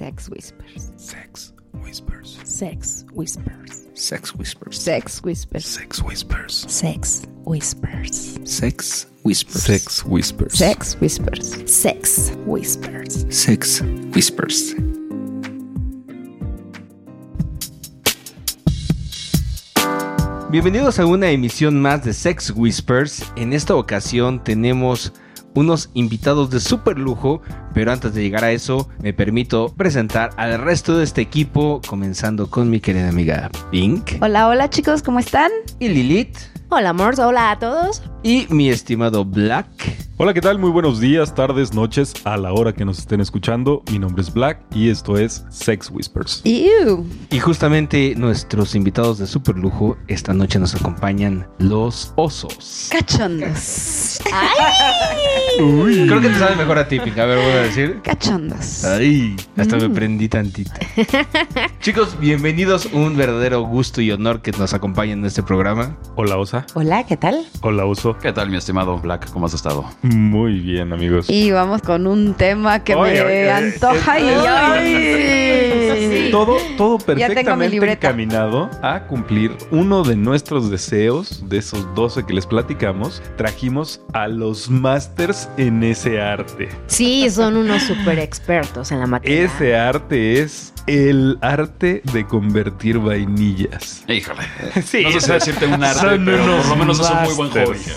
Sex Whispers. Sex Whispers. Sex Whispers. Sex Whispers. Sex Whispers. Sex Whispers. Sex Whispers. Sex Whispers. Sex Whispers. Sex Whispers. Sex Whispers. Sex Whispers. Bienvenidos a una emisión más de Sex Whispers. En esta ocasión tenemos unos invitados de super lujo, pero antes de llegar a eso me permito presentar al resto de este equipo, comenzando con mi querida amiga Pink Hola, hola chicos, ¿cómo están? y Lilith Hola, amors. Hola a todos. y mi estimado Black. Hola, ¿qué tal? Muy buenos días, tardes, noches, a la hora que nos estén escuchando. Mi nombre es Black y esto es Sex Whispers. Ew. Y justamente nuestros invitados de super lujo esta noche nos acompañan los osos. Cachondos. Creo que te sabe mejor a ti, Pink. A ver, voy a decir. Cachondos. Ay, hasta me prendí tantito. Chicos, bienvenidos. Un verdadero gusto y honor que nos acompañen en este programa. Hola, Osa. Hola, ¿qué tal? Hola, Oso. ¿Qué tal, mi estimado Black? ¿Cómo has estado? Muy bien, amigos. Y vamos con un tema que me antoja y ay. ay. Todo, todo perfectamente encaminado a cumplir uno de nuestros deseos, de esos 12 que les platicamos. Trajimos a los masters en ese arte. Sí, son unos super expertos en la materia. Ese arte es el arte de convertir vainillas. Híjole. Sí, no sé si decirte un arte, son pero por lo menos es un muy buen hobby.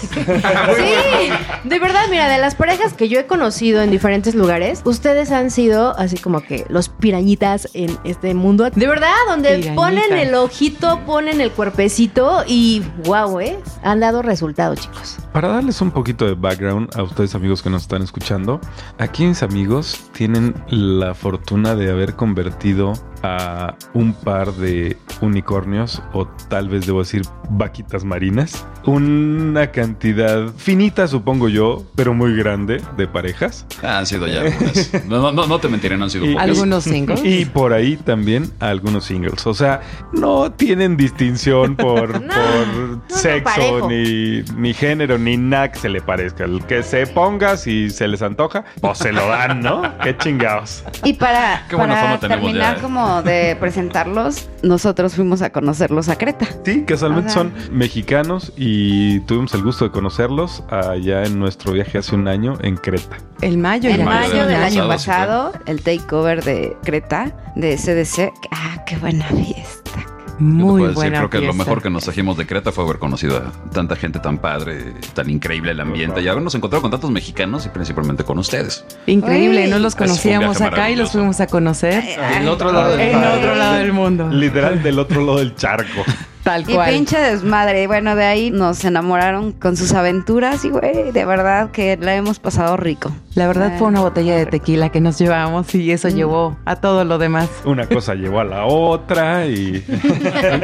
Sí, de verdad, mira, de las parejas que yo he conocido en diferentes lugares, ustedes han sido así como que los pirañitas en este mundo. De verdad, donde Pirañitas. ponen el ojito, ponen el cuerpecito y wow, ¿eh? Han dado resultados, chicos. Para darles un poquito de background a ustedes amigos que nos están escuchando, aquí mis amigos tienen la fortuna de haber convertido a un par de unicornios o tal vez debo decir vaquitas marinas, una cantidad finita supongo yo, pero muy grande de parejas Ah, han sido ya algunas. No, no, no, no te mentiré, no han sido Y- pocas. Algunos singles. y por ahí también algunos singles. O sea, no tienen distinción por, No, por no, sexo, ni, ni género, ni nada que se le parezca. El que se ponga, si se les antoja, pues se lo dan, ¿no? Qué chingados. Y para, Qué buena para fama terminar ya, ¿eh? como de presentarlos, nosotros fuimos a conocerlos a Creta. Sí, casualmente Ajá. son mexicanos y tuvimos el gusto de conocerlos allá en nuestro viaje hace un año en Creta. El mayo. En ya mayo mayo del del año año pasado, pasado, el takeover de Creta, de CDC. Ah, qué buena fiesta. Muy puedo decir, buena creo que lo mejor que nos trajimos de Creta fue haber conocido a tanta gente tan padre, tan increíble el ambiente y habernos encontrado con tantos mexicanos y principalmente con ustedes. Increíble, Uy. no los conocíamos acá y los fuimos a conocer Del otro lado del en otro lado del mundo. Literal del otro lado del charco. Tal Y cual. pinche desmadre. Bueno, de ahí nos enamoraron con sus aventuras y, güey, de verdad que la hemos pasado rico. La verdad fue una botella de tequila que nos llevamos y eso Mm. llevó a todo lo demás. Una cosa llevó a la otra y...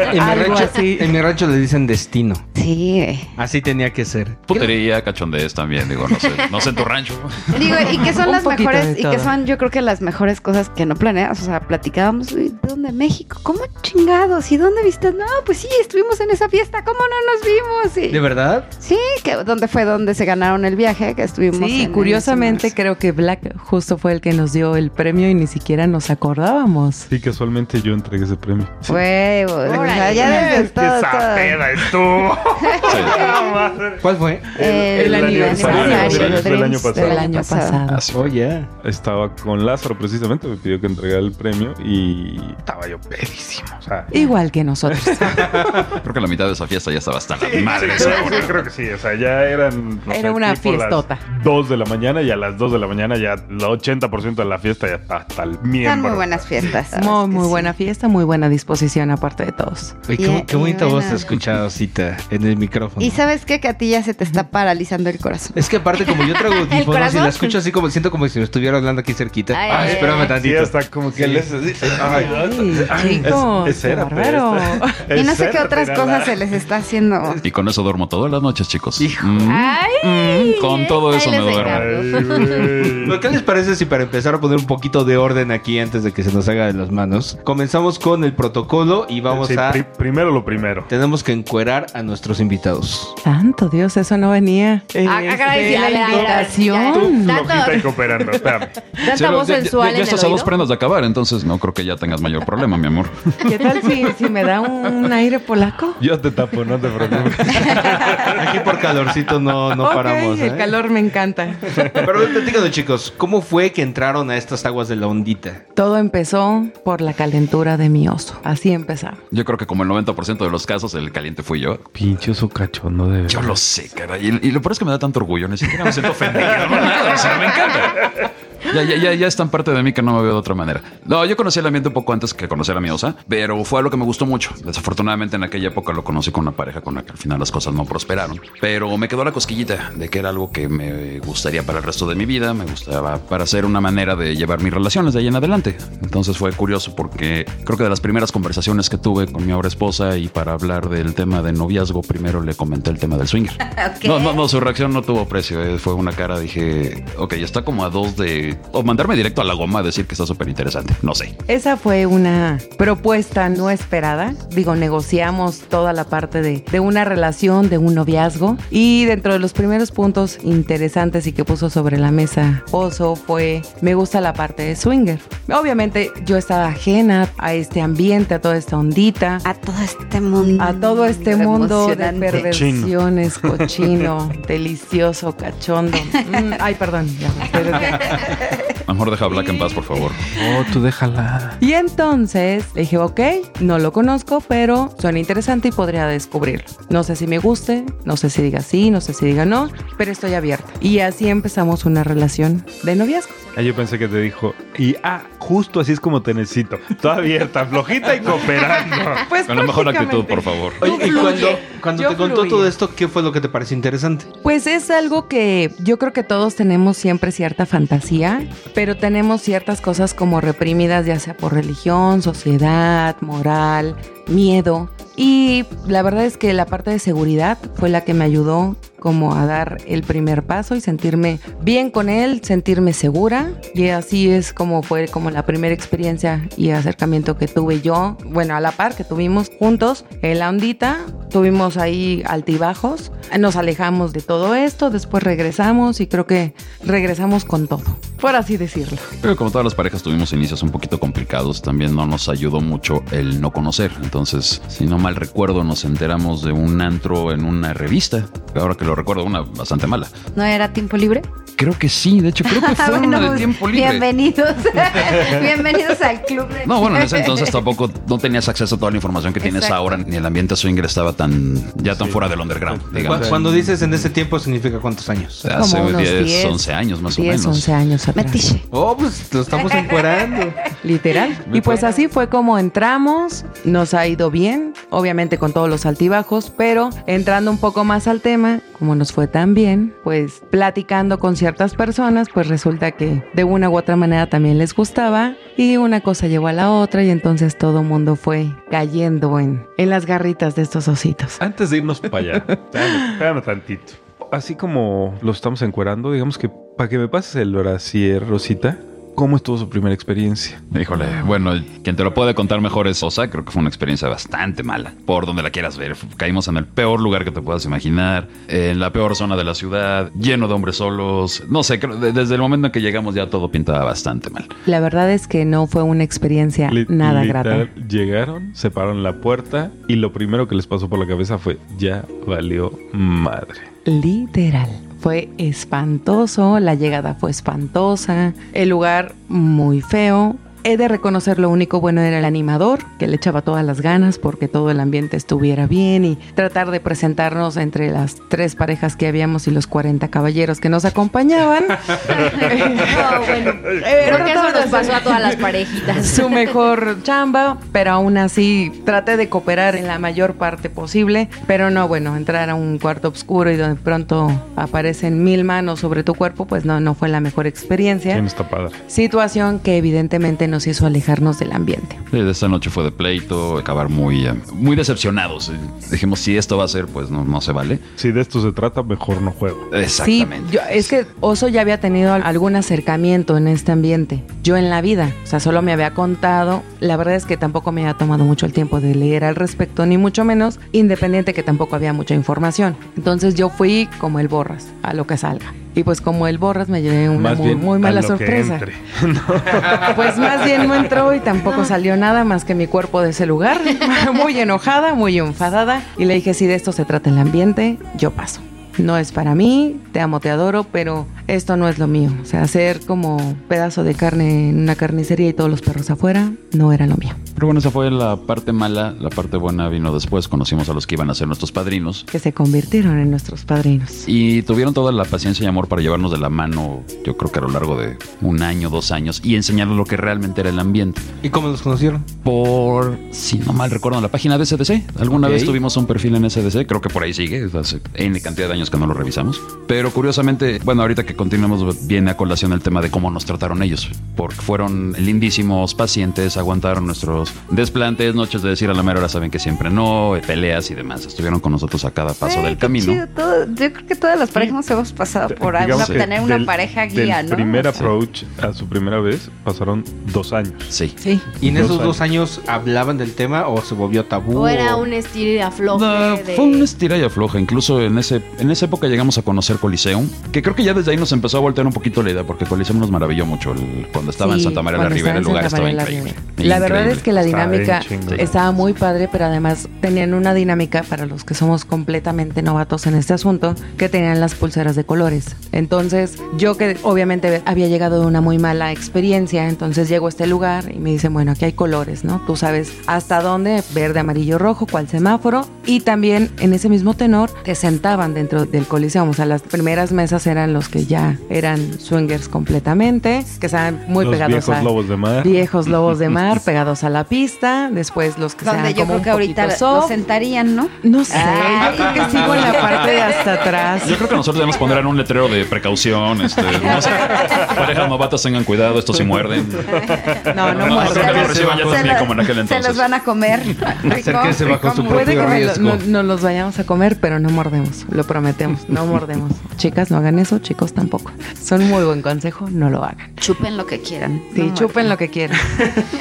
En mi, Algo rancho, así. en mi rancho le dicen destino. Sí, güey. Así tenía que ser. Putería, cachondez también, digo, no sé, no sé en tu rancho. Digo, y que son Un las mejores, y que son yo creo que las mejores cosas que no planeas. O sea, platicábamos, "Uy, ¿de dónde? México. ¿Cómo chingados? ¿Y dónde viste? No, pues sí, estuvimos en esa fiesta. ¿Cómo no nos vimos? Y- ¿De verdad? Sí, que dónde fue donde se ganaron el viaje, que estuvimos. Sí, en- curiosamente en- creo que Black justo fue el que nos dio el premio y ni siquiera nos acordábamos. Sí, casualmente yo entregué ese premio. Sí. Fue, o sea, ya Es que esa todo. peda estuvo. ¿Cuál fue? El, El aniversario aniversario del año pasado. Del año pasado. Así Oh, yeah. Estaba con Lázaro precisamente, me pidió que entregara el premio y estaba yo pedísimo. O sea, Igual que nosotros. Creo que la mitad de esa fiesta ya estaba hasta la Sí, madre. sí, seguro. sí, creo que sí. O sea, ya eran. no Era sé, una tipo las fiestota. 2 de la mañana y a las 2 de la mañana ya el 80% de la fiesta ya está hasta el miembro. Están muy buenas fiestas. ¿sabes Muy, muy sí? buena fiesta, muy buena disposición aparte de todos. Oye, qué, Y- qué y bonita voz escuchado, Cita, en el micrófono. Y sabes qué, que a ti ya se te está paralizando el corazón. Es que aparte, como yo traigo audífonos y la escucho así como siento como si me estuviera hablando aquí cerquita. Ay, Ay, ay, espérame ay. tantito. Sí, está como que les. Ay, Ay, chicos, es, es qué cera, bárbaro. pues. Y no se qué otras Tírala. cosas se les está haciendo. Y con eso duermo todas las noches, chicos. Hijo. Mm, Ay, mm, con todo eso me duermo. Ay, güey. ¿Lo que les parece si para empezar a poner un poquito de orden aquí antes de que se nos haga de las manos? Comenzamos con el protocolo y vamos Sí, a... pri- primero lo primero. Tenemos que encuerar a nuestros invitados. Santo Dios, eso no venía. Ah, Este, la invitación. ya. Tú flojita y cooperando. Espérame. Tanta voz sensual ya, estás a dos prendas de acabar, entonces no creo que ya tengas mayor problema, mi amor. ¿Qué tal si, si me da un aire polaco? Yo te tapo, no te preocupes. Aquí por calorcito no, no paramos. el ¿eh? calor me encanta. Pero platícanos, chicos, ¿cómo fue que entraron a estas aguas de la ondita? Todo empezó por la calentura de mi oso. Así empezamos. Yo creo que como el 90% de los casos, el caliente fui yo. Pinche su cachondo de Yo lo sé, caray. Y, y lo peor es que me da tanto orgullo. Ni siquiera me siento ofendido. no, nada, o sea, me encanta. Ya, ya, ya, ya es tan parte de mí que no me veo de otra manera. No, yo conocí el ambiente un poco antes que conocer a mi osa, pero fue algo que me gustó mucho. Desafortunadamente en aquella época lo conocí con una pareja con la que al final las cosas no prosperaron. Pero me quedó la cosquillita de que era algo que me gustaría para el resto de mi vida, me gustaba para hacer una manera de llevar mis relaciones de ahí en adelante. Entonces fue curioso porque creo que de las primeras conversaciones que tuve con mi ahora esposa y para hablar del tema de noviazgo, primero le comenté el tema del swinger. No, no, no, su reacción no tuvo precio. eh, Fue una cara, dije, ok, está como a dos de. O mandarme directo a la goma a decir que está súper interesante. No sé. Esa fue una propuesta no esperada. Digo, negociamos toda la parte de, de una relación, de un noviazgo. Y dentro de los primeros puntos interesantes y que puso sobre la mesa Oso fue, me gusta la parte de swinger. Obviamente yo estaba ajena a este ambiente, a toda esta ondita. A todo este mundo. A todo este mundo de perversiones, cochino, delicioso, cachondo. Mm, ay, perdón. ya, pero- Mejor deja a Black en paz, por favor. Oh, tú déjala. Y entonces le dije, ok, no lo conozco, pero suena interesante y podría descubrirlo. No sé si me guste, no sé si diga sí, no sé si diga no, pero estoy abierta. Y así empezamos una relación de noviazgo. Ah, yo pensé que te dijo, y ah, justo así es como te necesito. Toda abierta, flojita y cooperando. Pues Con la mejor actitud, por favor. Oye, y cuando, cuando te contó fluía. todo esto, ¿qué fue lo que te pareció interesante? Pues es algo que yo creo que todos tenemos siempre cierta fantasía, pero tenemos ciertas cosas como reprimidas, ya sea por religión, sociedad, moral, miedo. Y la verdad es que la parte de seguridad fue la que me ayudó como a dar el primer paso y sentirme bien con él, sentirme segura. Y así es como fue como la primera experiencia y acercamiento que tuve yo, bueno, a la par que tuvimos juntos en la ondita. Tuvimos ahí altibajos, nos alejamos de todo esto, después regresamos y creo que regresamos con todo, por así decirlo. Pero como todas las parejas tuvimos inicios un poquito complicados, también no nos ayudó mucho el no conocer. Entonces, si no mal recuerdo, nos enteramos de un antro en una revista. Ahora que lo recuerdo, una bastante mala. ¿No era tiempo libre? Creo que sí, de hecho creo que fue una de tiempo libre. Bienvenidos. bienvenidos al club. de- No, bueno, en ese entonces tampoco no tenías acceso a toda la información que tienes Exacto. ahora, ni el ambiente swinger estaba tan ya tan fuera del underground, digamos. Cuando dices en ese tiempo, ¿significa cuántos años? Hace Como unos 10, 10, 11 años más o 10, menos. 11 años atrás. Metiche. Oh, pues lo estamos encuerando. Literal. Y pues así fue como entramos, nos ha ido bien, obviamente con todos los altibajos, pero entrando un poco más al tema, como nos fue tan bien, pues platicando con ciertas personas, pues resulta que de una u otra manera también les gustaba y una cosa llevó a la otra y entonces todo mundo fue cayendo en, en las garritas de estos ositos. Antes de irnos para allá, espérame, espérame tantito. Así como lo estamos encuerando, digamos que para que me pases el brasier, Rosita, ¿cómo estuvo su primera experiencia? Híjole, bueno, quien te lo puede contar mejor es Osa. Creo que fue una experiencia bastante mala. Por donde la quieras ver. Caímos en el peor lugar que te puedas imaginar. En la peor zona de la ciudad. Lleno de hombres solos. No sé, creo- de- desde el momento en que llegamos ya todo pintaba bastante mal. La verdad es que no fue una experiencia nada grata. Llegaron, se pararon en la puerta y lo primero que les pasó por la cabeza fue, ya valió madre. Literal. Fue espantoso, la llegada fue espantosa, el lugar muy feo. He de reconocer lo único bueno era el animador, que le echaba todas las ganas porque todo el ambiente estuviera bien y tratar de presentarnos entre las tres parejas que habíamos y los 40 caballeros que nos acompañaban. No, bueno, creo que eso nos pasó a todas las parejitas. su mejor chamba, pero aún así traté de cooperar en la mayor parte posible, pero no, bueno, entrar a un cuarto oscuro y de pronto aparecen mil manos sobre tu cuerpo, pues no, no fue la mejor experiencia. ¿Quién está padre? Situación que evidentemente nos nos hizo alejarnos del ambiente. Esta noche fue de pleito, acabar muy, eh, muy decepcionados. Eh, Dijimos, si esto va a ser, pues no, no se vale. Si de esto se trata, mejor no juego. Exactamente. Sí, yo- es que Oso ya había tenido algún acercamiento en este ambiente. Yo en la vida, o sea, solo me había contado. La verdad es que tampoco me había tomado mucho el tiempo de leer al respecto, ni mucho menos, independiente que tampoco había mucha información. Entonces yo fui como el borras, a lo que salga. Y pues como el borras me llevé una Más muy, muy mala sorpresa. Pues más bien no entró y tampoco salió nada más que mi cuerpo de ese lugar. Muy enojada, muy enfadada. Y le dije, si de esto se trata el ambiente, yo paso. No es para mí, te amo, te adoro, pero esto no es lo mío. O sea, hacer como pedazo de carne en una carnicería y todos los perros afuera, no era lo mío. Pero bueno, esa fue la parte mala. La parte buena vino después. Conocimos a los que iban a ser nuestros padrinos. Que se convirtieron en nuestros padrinos. Y tuvieron toda la paciencia y amor para llevarnos de la mano, yo creo que a lo largo de un año, dos años, y enseñarnos lo que realmente era el ambiente. ¿Y cómo los conocieron? Por, si no mal recuerdo, en la página de SDC. Alguna vez tuvimos un perfil en SDC, creo que por ahí sigue, hace N cantidad de años que no lo revisamos. Pero curiosamente, bueno, ahorita que continuamos, viene a colación el tema de cómo nos trataron ellos. Porque fueron lindísimos pacientes, aguantaron nuestros desplantes, noches de decir a la mera hora saben que siempre no, peleas y demás. Estuvieron con nosotros a cada paso del qué camino. chido, todo- yo creo que todas las parejas nos hemos pasado por que tener una del- pareja guía, del ¿no? primer approach a su primera vez pasaron dos años. Sí. Sí. ¿Y en Dos esos años. dos años hablaban del tema o se volvió tabú? O era un estilo y afloje No, de... Fue un estira y afloja. Incluso en ese en esa época llegamos a conocer Coliseum, que creo que ya desde ahí nos empezó a voltear un poquito la idea, porque Coliseum nos maravilló mucho el- cuando estaba en Sí, Santa María la Ribera. El en lugar estaba la increíble. Ribera. La verdad Increíble. es que la dinámica estaba muy padre, pero además tenían una dinámica para los que somos completamente novatos en este asunto, que tenían las pulseras de colores. Entonces, yo que obviamente había llegado de una muy mala experiencia, entonces llego a este lugar y me dicen, bueno, aquí hay colores, ¿no? Tú sabes hasta dónde, verde, amarillo, rojo, cuál semáforo, y también en ese mismo tenor te sentaban dentro del coliseo. O sea, las primeras mesas eran los que ya eran swingers completamente, que estaban muy Los pegados viejos a lobos de mar. viejos lobos de mar pegados a la pista, después los que Donde sean yo como creo un que ahorita soft. sentarían, ¿no? No sé, Ay. yo creo que sigo en la parte de hasta atrás. Yo creo que nosotros debemos poner en un letrero de precaución. Este, no sé, parejas novatas tengan cuidado, estos sí muerden. No, no No, muerde. creo que lo reciban ya Se también lo- como en aquel Se los van a comer. Rico, bajo su rico. Puede que propio me lo- riesgo. no, no los vayamos a comer, pero no mordemos, lo prometemos, no mordemos. Chicas, no hagan eso, chicos tampoco. Son muy buen consejo, no lo hagan. Chupen lo que quieran. Sí, No chupen lo que quieran.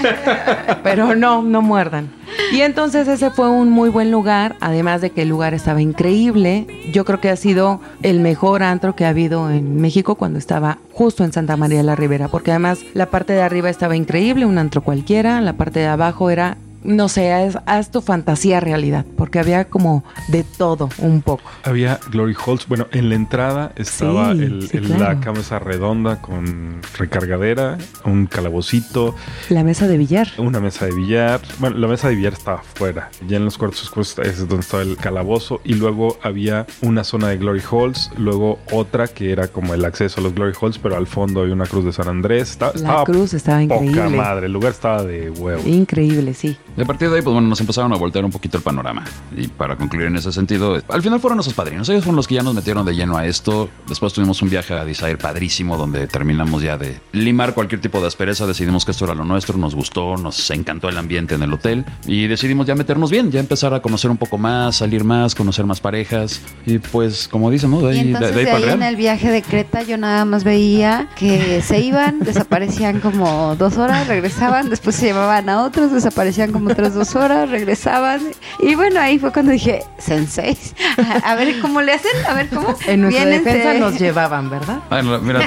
Pero no, no muerdan. Y entonces ese fue un muy buen lugar, además de que el lugar estaba increíble. Yo creo que ha sido el mejor antro que ha habido en México cuando estaba justo en Santa María la Ribera, porque además la parte de arriba estaba increíble, un antro cualquiera, la parte de abajo era no sé, haz, haz tu fantasía realidad, porque había como de todo un poco. Había Glory Halls. Bueno, en la entrada estaba Sí, el- sí, el- claro. la cama esa redonda con recargadera, un calabocito, La mesa de billar. una mesa de billar. Bueno, la mesa de billar estaba afuera. Ya en los cuartos oscuros es donde estaba el calabozo. Y luego había una zona de Glory Halls. Luego otra que era como el acceso a los Glory Halls, pero al fondo había una cruz de San Andrés. Estaba, La estaba cruz estaba poca increíble. madre. El lugar estaba de huevo. Increíble, sí. Y a partir de ahí, pues bueno, nos empezaron a voltear un poquito el panorama. Y para concluir en ese sentido, al final fueron nuestros padrinos. Ellos fueron los que ya nos metieron de lleno a esto. Después tuvimos un viaje a Desire padrísimo, donde terminamos ya de limar cualquier tipo de aspereza. Decidimos que esto era lo nuestro, nos gustó, nos encantó el ambiente en el hotel. Y decidimos ya meternos bien, ya empezar a conocer un poco más, salir más, conocer más parejas. Y pues, como dicen, ¿no? De Y ahí, de, entonces de ahí de ahí en el viaje de Creta yo nada más veía que se iban, desaparecían como dos horas, regresaban, después se llevaban a otros, desaparecían como otras dos horas, regresaban. Y bueno, ahí fue cuando dije, senseis, a, a ver cómo le hacen, a ver cómo. En nuestra defensa nos llevaban, ¿verdad? Ay, no, mira,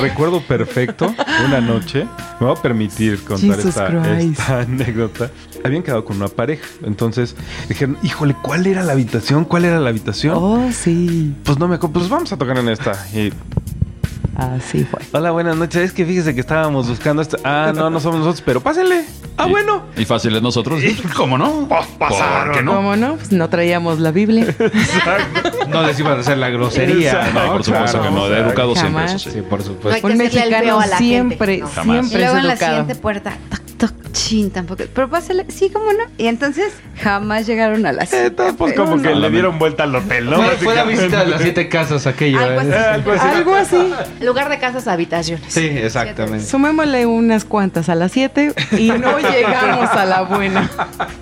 Recuerdo perfecto una noche. Me voy a permitir contar esta, anécdota. Habían quedado con una pareja. Entonces dijeron, híjole, ¿cuál era la habitación? ¿Cuál era la habitación? Oh, sí. Pues no me acuerdo. Pues vamos a tocar en esta. Y, Así fue. Hola, buenas noches. Es que fíjese que estábamos buscando esto. Ah, no, no somos nosotros, pero pásenle. Ah, y- bueno. Y fáciles nosotros. ¿Cómo no? pasaron, ¿Por qué no? ¿Cómo no? Pues no traíamos la Biblia. No les iban a hacer la grosería, Exacto. No, ¿no? por supuesto Claro, que no. De exacto. educado siempre, eso sí. Sí, por No supuesto. que Un mexicano a la siempre, gente, ¿no? Y siempre es luego en la siguiente puerta, chin, tampoco. Pero pásale, sí, cómo no. Y entonces jamás llegaron a las Eh, pues, pues, como que le dieron vuelta al hotel, ¿no? Fue, fue la visita de las siete casas aquella. Algo ¿eh? así. Algo así. Algo así. Lugar de casas a habitaciones. Sí, exactamente. Sumémosle unas cuantas a las 7 y no llegamos a la buena.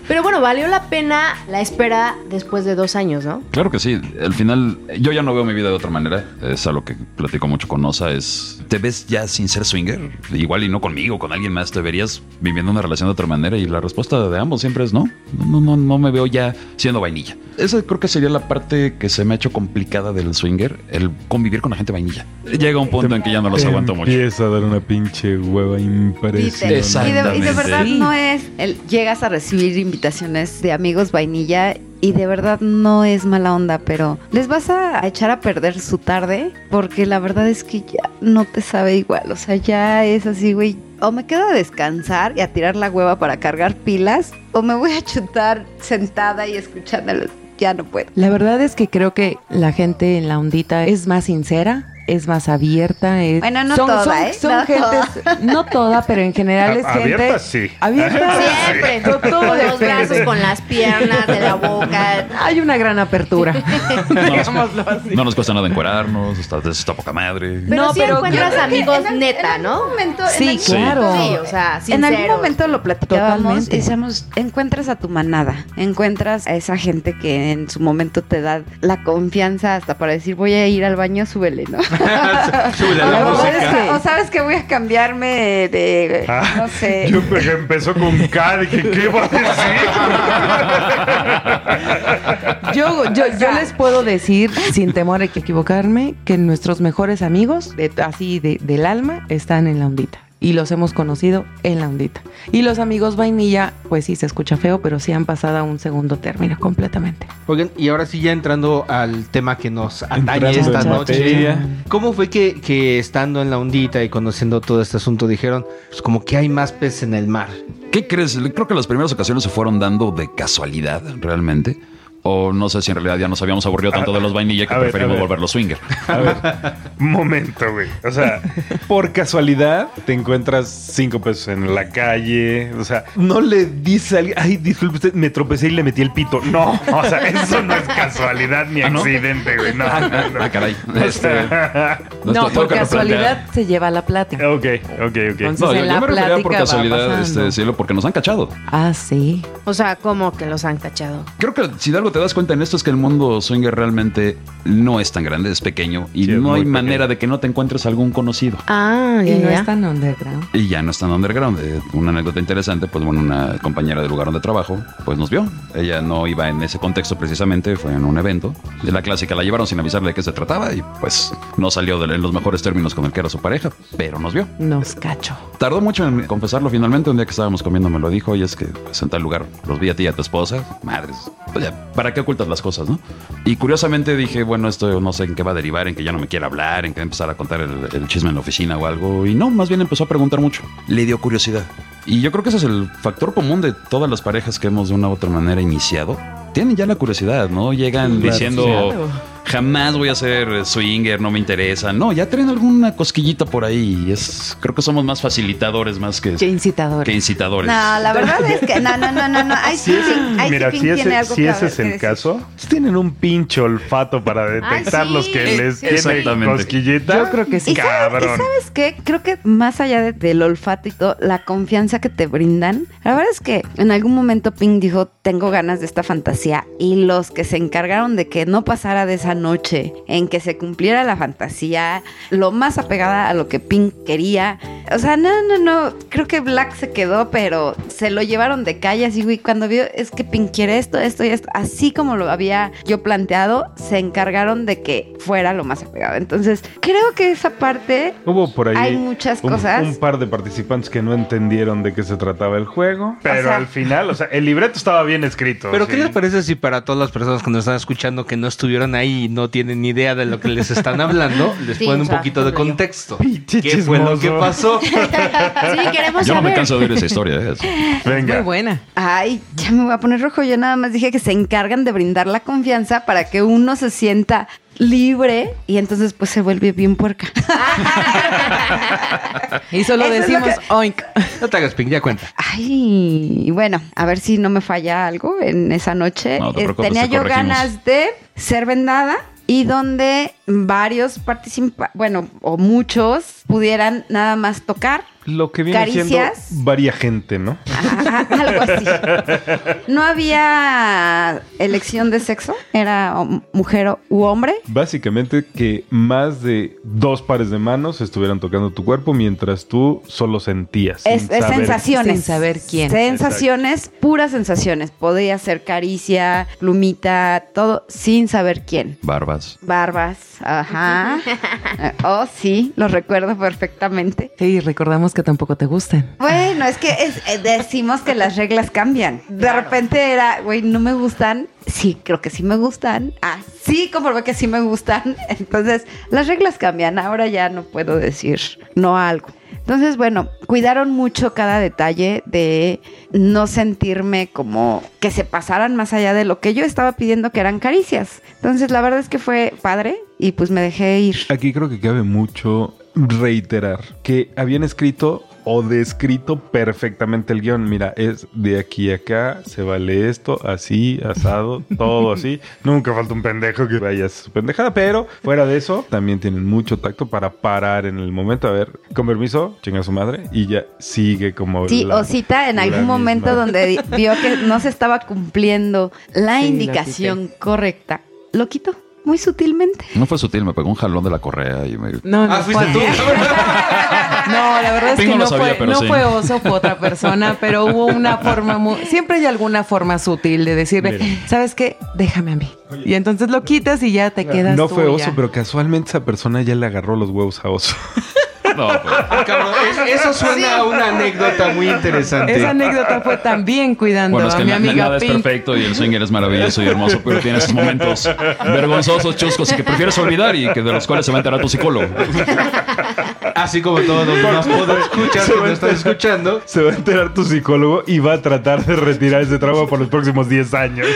Pero bueno, valió la pena la espera después de dos años, ¿no? Claro que sí. Al final, yo ya no veo mi vida de otra manera. Es algo que platico mucho con Osa. Es, ¿te ves ya sin ser swinger? Igual y no conmigo, con alguien más. ¿Te verías viviendo una relación de otra manera? Y la respuesta de ambos siempre es no. No, no, no me veo ya siendo vainilla. Esa creo que sería la parte que se me ha hecho complicada del swinger, el convivir con la gente vainilla. Llega un punto en que ya no los aguanto mucho. Empieza a dar una pinche hueva impresionante. Y de, y de verdad Sí. no es. el- llegas a recibir invitaciones de amigos vainilla y de verdad no es mala onda, pero les vas a echar a perder su tarde porque la verdad es que ya no te sabe igual. O sea, ya es así, güey. O me quedo a descansar y a tirar la hueva para cargar pilas, o me voy a chutar sentada y escuchándolos. Ya no puedo. La verdad es que creo que la gente en la ondita es más sincera, es más abierta. es- Bueno, no toda, ¿eh? son No gentes- no toda, pero en general es gente. abierta, sí. Abierta, Siempre. Todo, todo con los depende. brazos, con las piernas, de la boca. Hay una gran apertura. No nos, Digámoslo así. no nos cuesta nada encuerarnos, está, está poca madre. Pero No, sí pero encuentras amigos en neta, en ¿no? algún momento- en Sí, algún claro. momento- Sí, o sea, En algún momento lo platicábamos y decíamos, encuentras a tu manada, encuentras a esa gente que en su momento te da la confianza hasta para decir voy a ir al baño, súbele, ¿no? La o, música. sabes que, o sabes que voy a cambiarme de, Ah, no sé. Yo empezó con K, dije, ¿qué va a decir? Yo, yo, yo les puedo decir, sin temor a equivocarme, que nuestros mejores amigos, de- así de- del alma, están en la ondita. Y los hemos conocido en la ondita. Y los amigos vainilla, pues sí se escucha feo, pero sí han pasado a un segundo término completamente. Oigan, y ahora sí ya entrando al tema que nos atañe esta noche. materia. ¿Cómo fue que, que estando en la ondita y conociendo todo este asunto dijeron, pues como que hay más peces en el mar? ¿Qué crees? Creo que las primeras ocasiones se fueron dando de casualidad, realmente. O no sé si en realidad ya nos habíamos aburrido tanto de los vainilla que A ver, preferimos volverlos swinger. A ver, momento, güey. O sea, por casualidad te encuentras cinco pesos en la calle. O sea, no le dices a alguien, ay, disculpe usted, me tropecé y le metí el pito. No, o sea, eso no es casualidad ni ¿Ah, no? accidente, güey. No, no, no. Ah, caray. O Este, No, por casualidad se lleva la plática. ok, ok, ok. Entonces, No, yo, en yo la me refería por casualidad, este, cielo, porque nos han cachado. Ah, sí. O sea, ¿cómo que los han cachado? Creo que si de algo te das cuenta en esto es que el mundo swinger realmente no es tan grande, es pequeño y Sí, no hay manera de que no te encuentres algún conocido. Ah, Y ya, no ya. es tan underground. Y ya no es tan underground. Eh, Una anécdota interesante, pues bueno, una compañera del lugar donde trabajo, pues nos vio. Ella no iba en ese contexto precisamente, fue en un evento. De la clásica la llevaron sin avisarle de qué se trataba y pues no salió de- en los mejores términos con el que era su pareja, pero nos vio. Nos cacho. Tardó mucho en confesarlo finalmente. Un día que estábamos comiendo me lo dijo y es que pues, en tal lugar los vi a ti y a tu esposa. Madres. Pues ya, ¿para qué ocultas las cosas, no? Y curiosamente dije, bueno, esto no sé en qué va a derivar, en que ya no me quiere hablar, en que va a empezar a contar el, el chisme en la oficina o algo. Y no, más bien empezó a preguntar mucho. Le dio curiosidad. Y yo creo que ese es el factor común de todas las parejas que hemos de una u otra manera iniciado. Tienen ya la curiosidad, ¿no? Llegan Claro, diciendo, claro. Jamás voy a ser swinger, no me interesa. No, ya traen alguna cosquillita por ahí. Es, creo que somos más facilitadores más que, Qué incitador. que incitadores. No, la verdad es que no, no, no, no, no. Ay, sí, ay, Mira, sí, si ese, tiene algo si que ese ver- es que el decir. caso, tienen un pinche olfato para detectar sí. los que les tiene Exactamente. cosquillita. Yo creo que sí. ¿Y sabes, y Cabrón. sabes qué? Creo que más allá de- del olfato y todo, la confianza que te brindan, la verdad es que en algún momento Pink dijo, tengo ganas de esta fantasía, y los que se encargaron de que no pasara de esa noche, en que se cumpliera la fantasía, lo más apegada a lo que Pink quería, o sea, no, no, no, creo que Black se quedó, pero se lo llevaron de calle, así, güey, cuando vio, es que Pink quiere esto, esto y esto, así como lo había yo planteado, se encargaron de que fuera lo más apegado. Entonces, creo que esa parte Hubo por ahí Hay muchas un, cosas. un par de participantes que no entendieron de qué se trataba el juego, pero sea- al final, o sea, el libreto estaba bien escrito. Pero sí. ¿qué les parece si para todas las personas que nos están escuchando que no estuvieron ahí y no tienen ni idea de lo que les están hablando, les Sí, ponen un poquito de contexto? Pinche ¿Qué fue lo que pasó? Sí, queremos Yo no me canso de oír esa historia. ¿eh? Venga. Muy buena. Ay, ya me voy a poner rojo. Yo nada más dije que se encargan de brindar la confianza para que uno se sienta libre y entonces pues se vuelve bien puerca. Y solo Eso decimos oink. No te hagas ping, ya cuenta. Ay, bueno, a ver si no me falla algo en esa noche. No te Eh, Tenía te yo corregimos. ganas de ser vendada y donde varios participantes, bueno, o muchos pudieran nada más tocar. Lo que viene Caricias. siendo varia gente, ¿no? Ajá, algo así. No había elección de sexo, era mujer o- u hombre. Básicamente que más de dos pares de manos estuvieran tocando tu cuerpo mientras tú solo sentías. sin Es, es saber- sensaciones. Sin saber quién. Sensaciones, puras sensaciones. Podría ser caricia, plumita, todo sin saber quién. Barbas. Barbas, ajá. Oh, sí, lo recuerdo perfectamente. Sí, recordamos que tampoco te gustan. Bueno, es que es- eh, decimos que las reglas cambian. De repente era, güey, no me gustan. Sí, creo que sí me gustan. Ah, sí, comprobé que sí me gustan. Entonces, las reglas cambian. Ahora ya no puedo decir no a algo. Entonces, bueno, cuidaron mucho cada detalle de no sentirme como que se pasaran más allá de lo que yo estaba pidiendo que eran caricias. Entonces, la verdad es que fue padre y pues me dejé ir. Aquí creo que cabe mucho reiterar que habían escrito o descrito perfectamente el guion. Mira, es de aquí a acá, se vale esto, así, asado, todo así. Nunca falta un pendejo que vaya a su pendejada, pero fuera de eso, también tienen mucho tacto para parar en el momento. A ver, con permiso, chinga su madre, y ya sigue como. Sí, la- Osita en algún misma. momento donde vio que no se estaba cumpliendo la Sí, indicación correcta, lo quitó muy sutilmente. No fue sutil, me pegó un jalón de la correa y me... No, no Ah, fue fuiste tú. No, la verdad es que no, sabía, fue, no sí. fue oso, fue otra persona, pero hubo una forma muy... Siempre hay alguna forma sutil de decirle, Mira. ¿sabes qué? Déjame a mí. Y entonces lo quitas y ya te quedas No tú fue oso, ya. pero casualmente esa persona ya le agarró los huevos a oso. No, pues, Ah, cabrón, es- eso suena a una anécdota muy interesante. Esa anécdota fue también cuidando Bueno, es a que mi amiga nada es perfecto y el swinger es maravilloso y hermoso, pero tiene esos momentos vergonzosos, chuscos y que prefieres olvidar y que de los cuales se va a enterar tu psicólogo. Así como todos los demás puedo escuchar que nos están escuchando. Se va a enterar tu psicólogo y va a tratar de retirar ese trauma por los próximos 10 años.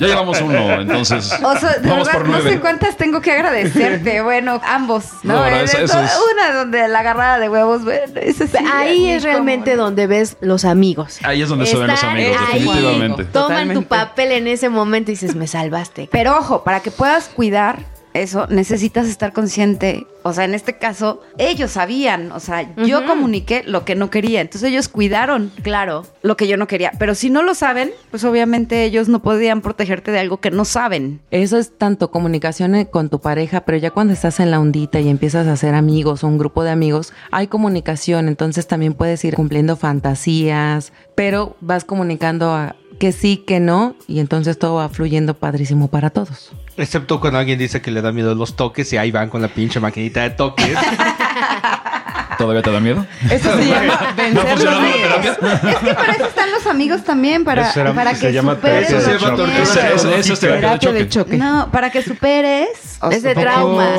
Ya llevamos uno, entonces Oso, de vamos verdad, por no nueve. sé cuántas tengo que agradecerte. Bueno, ambos. ¿no? No, no, Eh, eso- eso es- Una donde la agarrada de huevos, bueno, ese sí, Ahí es realmente cómo. donde ves los amigos. Ahí es donde se ven los amigos, ahí, definitivamente. Toman Totalmente. tu papel en ese momento y dices, me salvaste. Pero ojo, para que puedas cuidar eso, necesitas estar consciente. O sea, en este caso, ellos sabían. O sea, yo comuniqué lo que no quería. Entonces ellos cuidaron Claro. lo que yo no quería. Pero si no lo saben, pues obviamente ellos no podían protegerte de algo que no saben. Eso es tanto comunicación eh, con tu pareja, pero ya cuando estás en la ondita y empiezas a hacer amigos o un grupo de amigos, hay comunicación, entonces también puedes ir cumpliendo fantasías, pero vas comunicando a que sí, que no, y entonces todo va fluyendo padrísimo para todos. Excepto cuando alguien dice que le da miedo los toques y ahí van con la pinche maquinita de toques. ¿Todavía te da miedo? Eso se llama vencer los miedos. Es que para eso están los amigos también, para, Eso era- para se que llama superes terapia los de choque. miedos. Ese- ese- ese es terapia de Terapia de choque. choque. No, para que superes. o Es de superemos- traumas.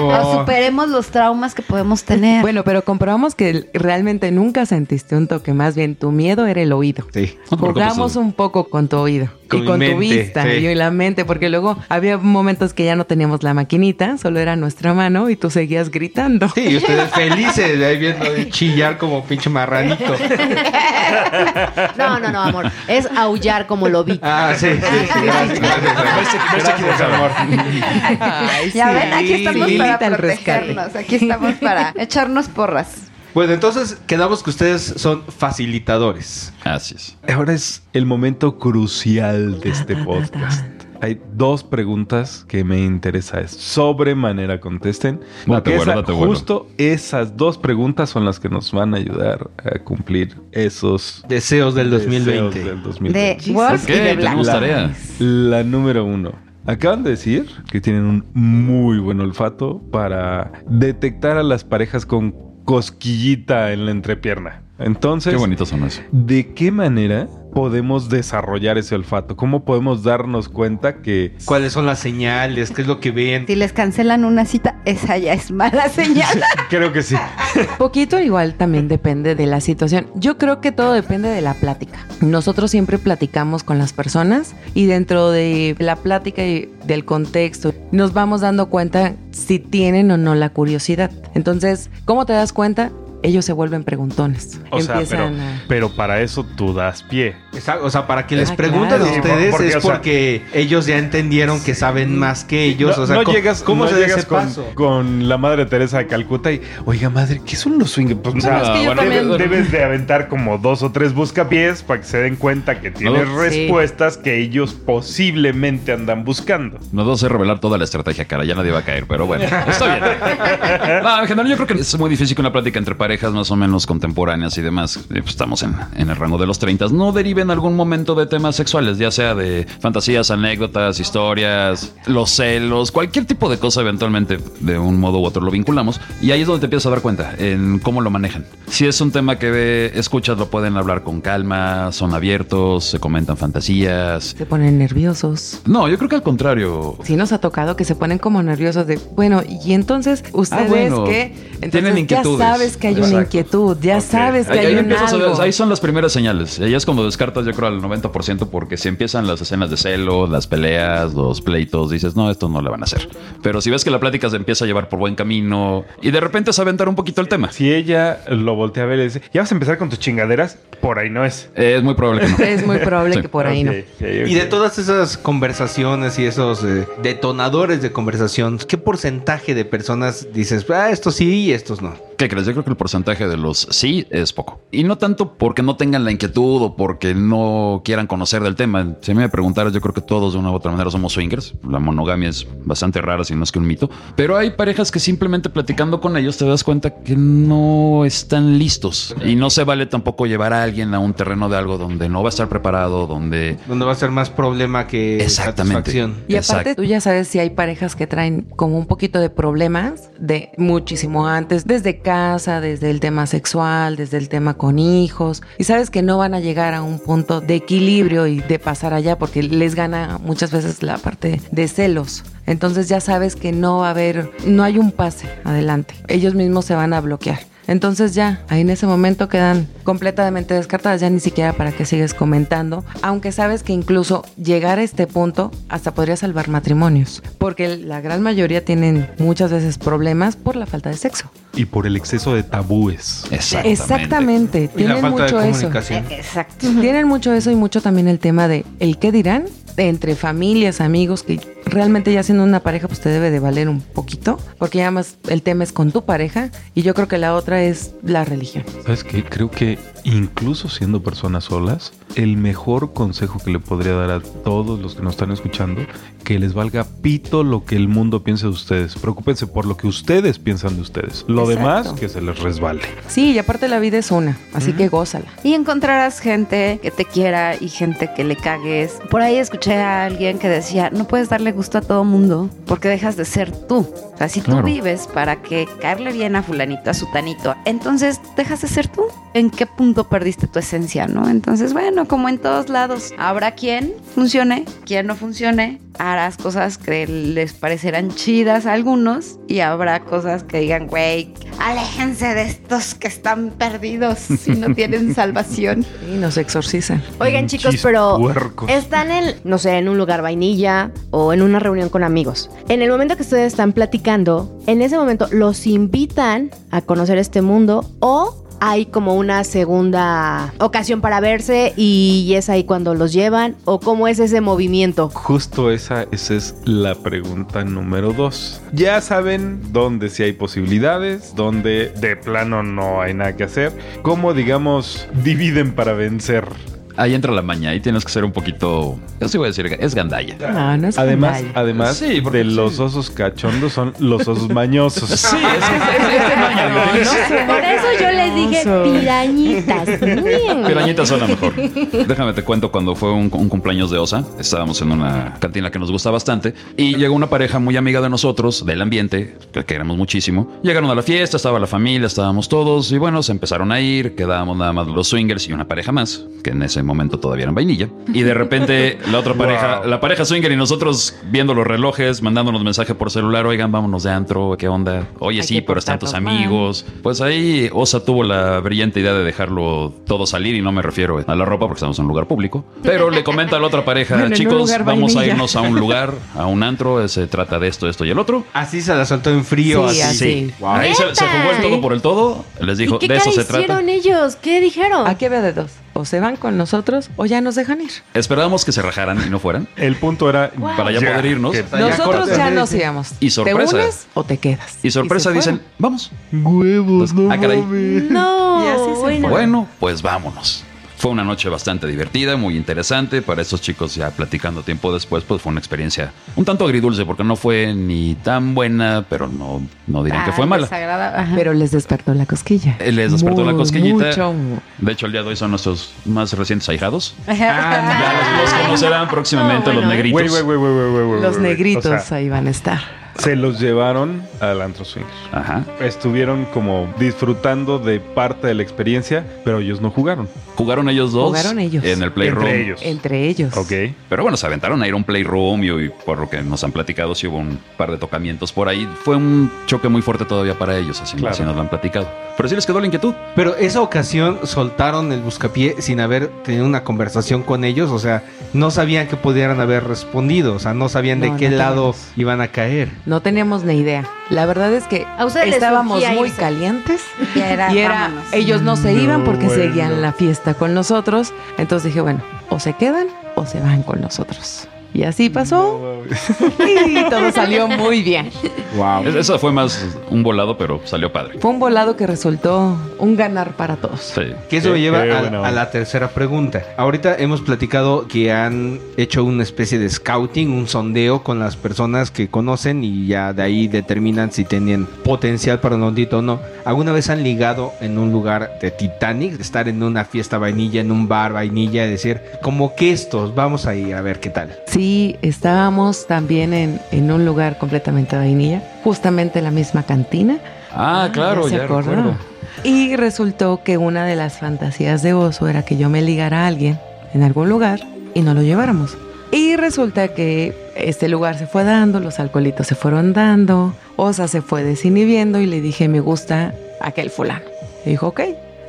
O superemos los traumas que podemos tener. Bueno, pero comprobamos que realmente nunca sentiste un toque, más bien tu miedo era el oído. Sí. No te preocupes, Jugamos un poco con tu oído Con y mi con tu mente, vista sí. y la mente, porque luego había momentos que ya no teníamos la maquinita, solo era nuestra mano y tú seguías gritando. Sí, y ustedes felices de ahí viendo de chillar como pinche marranito. No, no, no, amor. Es aullar como lo vi. Ah, sí, sí, sí. Gracias, gracias. Equivocado. Ay, ya ven, aquí estamos Sí, para protegernos. Aquí estamos para echarnos porras. Bueno, entonces quedamos que ustedes son facilitadores. Así es. Ahora es el momento crucial de este podcast. Hay dos preguntas que me interesa es sobremanera contesten. Porque Date vuelo, esa- date vuelo. justo esas dos preguntas son las que nos van a ayudar a cumplir esos Deseos del deseos 2020. del De 2020. Wolf Ok, y de Black. La-. La número uno. Acaban de decir que tienen un muy buen olfato para detectar a las parejas con cosquillita en la entrepierna. Entonces, Qué bonitos son eso. ¿de qué manera podemos desarrollar ese olfato? ¿Cómo podemos darnos cuenta que ¿Cuáles son las señales? ¿Qué es lo que ven? Si les cancelan una cita, esa ya es mala señal. creo que sí? Poquito igual también depende de la situación. Yo creo que todo depende de la plática. Nosotros siempre platicamos con las personas y dentro de la plática y del contexto nos vamos dando cuenta si tienen o no la curiosidad. Entonces, ¿cómo te das cuenta? Ellos se vuelven preguntones. O sea, pero, Empiezan a... pero para eso tú das pie. O sea, para que les Ah, pregunten claro. a ustedes Porque, es o sea- porque ellos ya entendieron que saben más que ellos. no o sea, no ¿cómo, llegas, ¿cómo no se llegas ese con, paso? con la madre Teresa de Calcuta y, oiga madre, ¿qué son los swingers? Pues, o sea, es que yo debes- también- debes de aventar como dos o tres buscapiés para que se den cuenta que tienes No. respuestas que ellos posiblemente andan buscando. No debo hacer revelar toda la estrategia, cara. Ya nadie va a caer, pero bueno, está bien. No, en general, yo creo que es muy difícil que una plática entre parejas más o menos contemporáneas y demás, eh, pues estamos en, en el rango de los 30, no derive en algún momento de temas sexuales, ya sea de fantasías, anécdotas, historias, los celos, cualquier tipo de cosa, eventualmente de un modo u otro lo vinculamos. Y ahí es donde te empiezas a dar cuenta en cómo lo manejan. Si es un tema que escuchas, lo pueden hablar con calma, son abiertos, se comentan fantasías. Se ponen nerviosos. No, yo creo que al contrario, Sí nos ha tocado que se ponen como nerviosos de, bueno, y entonces ustedes bueno, que tienen entonces ya inquietudes. sabes que hay una Exacto. inquietud, ya sabes que Ahí, hay ahí un a ahí son las primeras señales. Ahí es cuando descartas, yo creo, al 90%, porque si empiezan las escenas de celo, las peleas, los pleitos, dices, no, esto no le van a hacer. Pero si ves que la plática se empieza a llevar por buen camino y de repente es aventar un poquito el tema, Si ella lo voltea a ver y dice, ¿ya vas a empezar con tus chingaderas? Por ahí no es. es muy probable que no. Es muy probable Sí. que por ahí no. Y de todas esas conversaciones y esos eh, detonadores de conversación, ¿qué porcentaje de personas dices, ah, estos sí y estos no? ¿Qué crees? Yo creo que el porcentaje de los sí es poco. Y no tanto porque no tengan la inquietud o porque no quieran conocer del tema. Si me preguntaras, yo creo que todos de una u otra manera somos swingers. La monogamia es bastante rara, si no es que un mito. Pero hay parejas que simplemente platicando con ellos te das cuenta que no están listos. Y no se vale tampoco llevar a alguien a un terreno de algo donde no va a estar preparado, donde... Donde va a ser más problema que Exactamente. satisfacción. Y aparte, Exacto. tú ya sabes si hay parejas que traen como un poquito de problemas de muchísimo antes, desde casa, desde el tema sexual, desde el tema con hijos, y sabes que no van a llegar a un punto de equilibrio y de pasar allá porque les gana muchas veces la parte de celos. Entonces ya sabes que no va a haber, no hay un pase adelante. Ellos mismos se van a bloquear. Entonces ya, ahí en ese momento quedan completamente descartadas, ya ni siquiera para que sigues comentando, aunque sabes que incluso llegar a este punto hasta podría salvar matrimonios, porque la gran mayoría tienen muchas veces problemas por la falta de sexo. Y por el exceso de tabúes. Exactamente. Exactamente, Y la tienen de mucho eso. Exacto. Tienen mucho eso y mucho también el tema de el qué dirán entre familias, amigos, que realmente ya siendo una pareja pues te debe de valer un poquito, porque ya más el tema es con tu pareja y yo creo que la otra es la religión. ¿Sabes qué? Creo que incluso siendo personas solas, el mejor consejo que le podría dar a todos los que nos están escuchando, que les valga pito lo que el mundo piense de ustedes. Preocúpense por lo que ustedes piensan de ustedes. Lo Exacto. demás, que se les resbale. Sí, y aparte la vida es una, así que gózala. Y encontrarás gente que te quiera y gente que le cagues. Por ahí escuché a alguien que decía, no puedes darle gusto a todo mundo porque dejas de ser tú. O sea, si tú Claro. vives para que caerle bien a fulanito, a sutanito, entonces dejas de ser tú. ¿En qué punto perdiste tu esencia, no? Entonces, bueno, como en todos lados, habrá quien funcione, quien no funcione. Harás cosas que les parecerán chidas a algunos y habrá cosas que digan, güey, aléjense de estos que están perdidos y no tienen salvación. Y nos exorcizan. Oigan, chicos, pero puercos. están en, no sé, en un lugar vainilla o en una reunión con amigos. En el momento que ustedes están platicando, en ese momento los invitan a conocer este mundo o hay como una segunda ocasión para verse y es ahí cuando los llevan o cómo es ese movimiento. Justo esa, esa es la pregunta número dos. Ya saben dónde sí hay posibilidades, dónde de plano no hay nada que hacer. ¿Cómo, digamos, dividen para vencer? Ahí entra la maña, ahí tienes que ser un poquito, yo sí voy a decir, es gandalla. No, no es Además, gandalla. además Sí, porque de sí. los osos cachondos son los osos mañosos. Sí, es, es, es de maña, ¿no? Por eso yo les dije pirañitas. Bien. Pirañita suena mejor. Déjame te cuento cuando fue un, un cumpleaños de Osa. Estábamos en una cantina que nos gusta bastante y llegó una pareja muy amiga de nosotros, del ambiente, que queremos muchísimo. Llegaron a la fiesta, estaba la familia, estábamos todos y bueno, se empezaron a ir. Quedábamos nada más los swingers y una pareja más, que en ese momento todavía eran vainilla. Y de repente la otra pareja, la pareja swinger y nosotros viendo los relojes, mandándonos mensaje por celular, oigan, vámonos de antro, ¿qué onda? Oye, Hay sí, pero están tus amigos. Pues ahí Osa tuvo la brillante idea de dejarlo todo salir y no me refiero a la ropa porque estamos en un lugar público. Pero le comenta a la otra pareja, Bueno, chicos, vamos a vainilla". irnos a un lugar, a un antro, se trata de esto, esto y el otro. Así se la soltó en frío. Sí, así. así. Wow. Ahí se, se jugó el todo por el todo. Les dijo, ¿Y qué de eso se trata. hicieron ellos? ¿Qué dijeron? Aquí había de dos. O se van con nosotros o ya nos dejan ir. Esperábamos que se rajaran y no fueran El punto era para ya poder irnos. ya Nosotros cortas. ya nos íbamos. Y sorpresa. ¿Te unes o te quedas? Y sorpresa dicen, vamos. Huevos, Entonces, ah, caray. No, Y así se bueno. Bueno, pues vámonos. Fue una noche bastante divertida, muy interesante. Para estos chicos, ya platicando tiempo después, pues fue una experiencia un tanto agridulce, porque no fue ni tan buena, pero no, no dirían que fue mala. Pero les despertó la cosquilla. Eh, Les despertó la cosquillita. mucho. De hecho, el día de hoy son nuestros más recientes ahijados. Ah, Ya los, los conocerán próximamente No, los negritos. Los negritos O sea, ahí van a estar. Se los llevaron al antro swinger. Ajá. Estuvieron como disfrutando de parte de la experiencia, pero ellos no jugaron. Jugaron ellos dos. Jugaron ellos. En el playroom. Entre ellos. Entre ellos. Ok. Pero bueno, se aventaron a ir a un playroom y, y por lo que nos han platicado, sí hubo un par de tocamientos por ahí. Fue un choque muy fuerte todavía para ellos, así, Claro. así nos lo han platicado. Pero sí les quedó la inquietud. Pero esa ocasión soltaron el buscapié sin haber tenido una conversación con ellos. O sea, no sabían que pudieran haber respondido. O sea, no sabían de qué no lado iban a caer. No teníamos ni idea. La verdad es que estábamos muy irse. calientes. Era, y era, ellos no se iban No, porque bueno. seguían la fiesta con nosotros. Entonces dije, bueno, o se quedan o se van con nosotros. Y así pasó. Y todo salió muy bien. Wow. Es- Eso fue más un volado, pero salió padre. Fue un volado que resultó un ganar para todos. Sí. Que eso me lleva a, la tercera pregunta. Ahorita hemos platicado que han hecho una especie de scouting, un sondeo con las personas que conocen y ya de ahí determinan si tenían potencial para un ondito o no. ¿Alguna vez han ligado en un lugar de Titanic? Estar en una fiesta vainilla, en un bar vainilla, y decir, como que estos, vamos a ir a ver qué tal. Sí, estábamos también en, en un lugar completamente vainilla, justamente la misma cantina. Ah, claro, se ya, acordó. recuerdo. Y resultó que una de las fantasías de Oso era que yo me ligara a alguien en algún lugar y no lo lleváramos. Y resulta que este lugar se fue dando, los alcoholitos se fueron dando, Osa se fue desinhibiendo y le dije, me gusta aquel fulano. Y dijo, ok.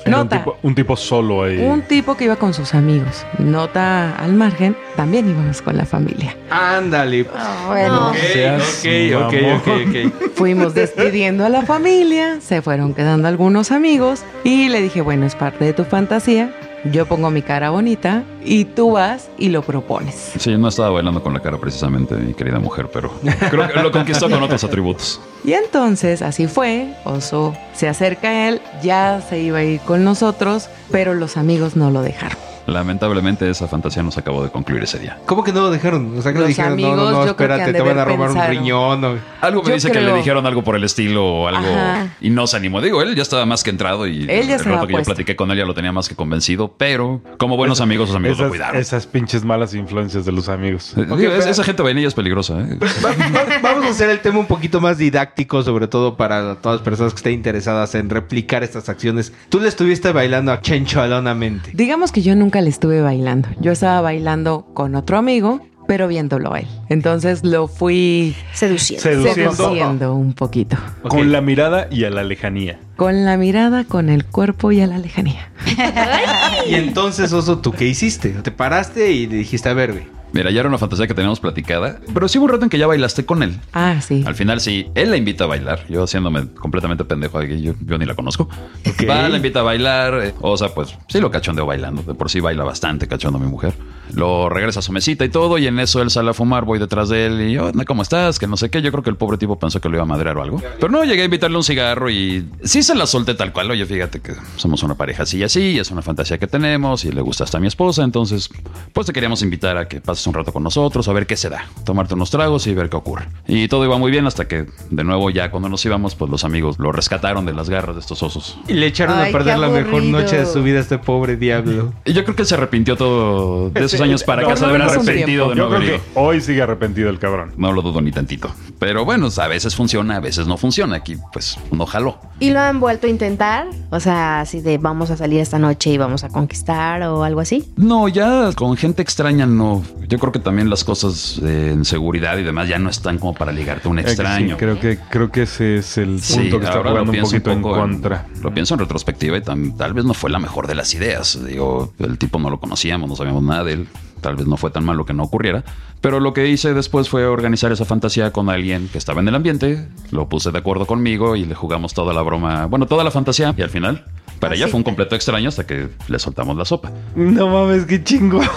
Era un Nota. tipo, un tipo solo ahí. Un tipo que iba con sus amigos. Nota al margen, también íbamos con la familia. Ándale. Ah, bueno. Ok, ok, ok. Fuimos despidiendo a la familia, se fueron quedando algunos amigos y le dije, bueno, es parte de tu fantasía, yo pongo mi cara bonita y tú vas y lo propones. Sí, no estaba bailando con la cara precisamente, mi querida mujer, pero creo que lo conquistó con otros atributos. Y entonces así fue, Oso se acerca a él, ya se iba a ir con nosotros, pero los amigos no lo dejaron. Lamentablemente esa fantasía nos acabó de concluir ese día. ¿Cómo que no lo dejaron? O sea, que le Los dijeron, no, amigos, no, no, yo creo que espérate, han de te van a haber robar un riñón. o- Algo me Yo dice que creo- le dijeron algo por el estilo o algo Ajá. y no se animó. Digo, él ya estaba más que entrado y Él ya el estaba rato que yo puesto. platiqué con él ya lo tenía más que convencido, pero como buenos amigos, sus amigos lo esas, cuidaron. esas pinches malas influencias de los amigos. Eh, Ok, digo, es- pero- esa gente vainilla es peligrosa. ¿eh? Va- va- Vamos a hacer el tema un poquito más didáctico, sobre todo para todas las personas que estén interesadas en replicar estas acciones. Tú le estuviste bailando a Chencho alonamente. Digamos que yo nunca le estuve bailando, yo estaba bailando con otro amigo, pero viéndolo a él. Entonces lo fui Seduciendo. Seduciendo seduciendo un poquito. Con la mirada y a la lejanía. Con la mirada, con el cuerpo y a la lejanía. Y entonces, Oso, ¿tú qué hiciste? Te paraste y le dijiste, a ver, güey. Mira, ya era una fantasía que teníamos platicada, pero sí hubo un rato en que ya bailaste con él. Ah, sí. Al final sí, él la invita a bailar, yo haciéndome completamente pendejo de que yo, yo ni la conozco. Ok. Va, la invita a bailar, eh, o sea, pues sí lo cachondeo bailando, de por sí baila bastante cachondo mi mujer. Lo regresa a su mesita y todo, y en eso él sale a fumar, voy detrás de él y yo, ¿cómo estás? Que no sé qué, yo creo que el pobre tipo pensó que lo iba a madrear o algo. Pero no, llegué a invitarle un cigarro y sí se la solté tal cual, oye, fíjate que somos una pareja así y así, es una fantasía que tenemos y le gusta hasta a mi esposa, entonces pues te queríamos invitar a que pases un rato con nosotros, a ver qué se da, tomarte unos tragos y ver qué ocurre. Y todo iba muy bien hasta que de nuevo ya cuando nos íbamos, pues los amigos lo rescataron de las garras de estos osos. Y le echaron Ay, a perder la mejor noche de su vida a este pobre diablo. Y yo creo que se arrepintió todo de eso. muchos años para No, acá se haber arrepentido de no Yo haber creo ido. que hoy sigue arrepentido el cabrón. No lo dudo ni tantito. Pero bueno, a veces funciona, a veces no funciona. Aquí, pues, no jaló. ¿Y lo han vuelto a intentar? O sea, así de vamos a salir esta noche y vamos a conquistar o algo así. No, ya con gente extraña no. Yo creo que también las cosas eh, en seguridad y demás ya no están como para ligarte a un Eh, sí, extraño. creo que creo que ese es el Sí, punto que está ahora lo jugando un pienso poquito en poco contra. lo pienso en retrospectiva y tam- tal vez no fue la mejor de las ideas. Digo, el tipo no lo conocíamos, no sabíamos nada de él. Tal vez no fue tan malo que no ocurriera. Pero lo que hice después fue organizar esa fantasía con alguien que estaba en el ambiente. Lo puse de acuerdo conmigo y le jugamos toda la broma, bueno, toda la fantasía. Y al final, para ella fue un completo extraño hasta que le soltamos la sopa. No mames, qué chingo.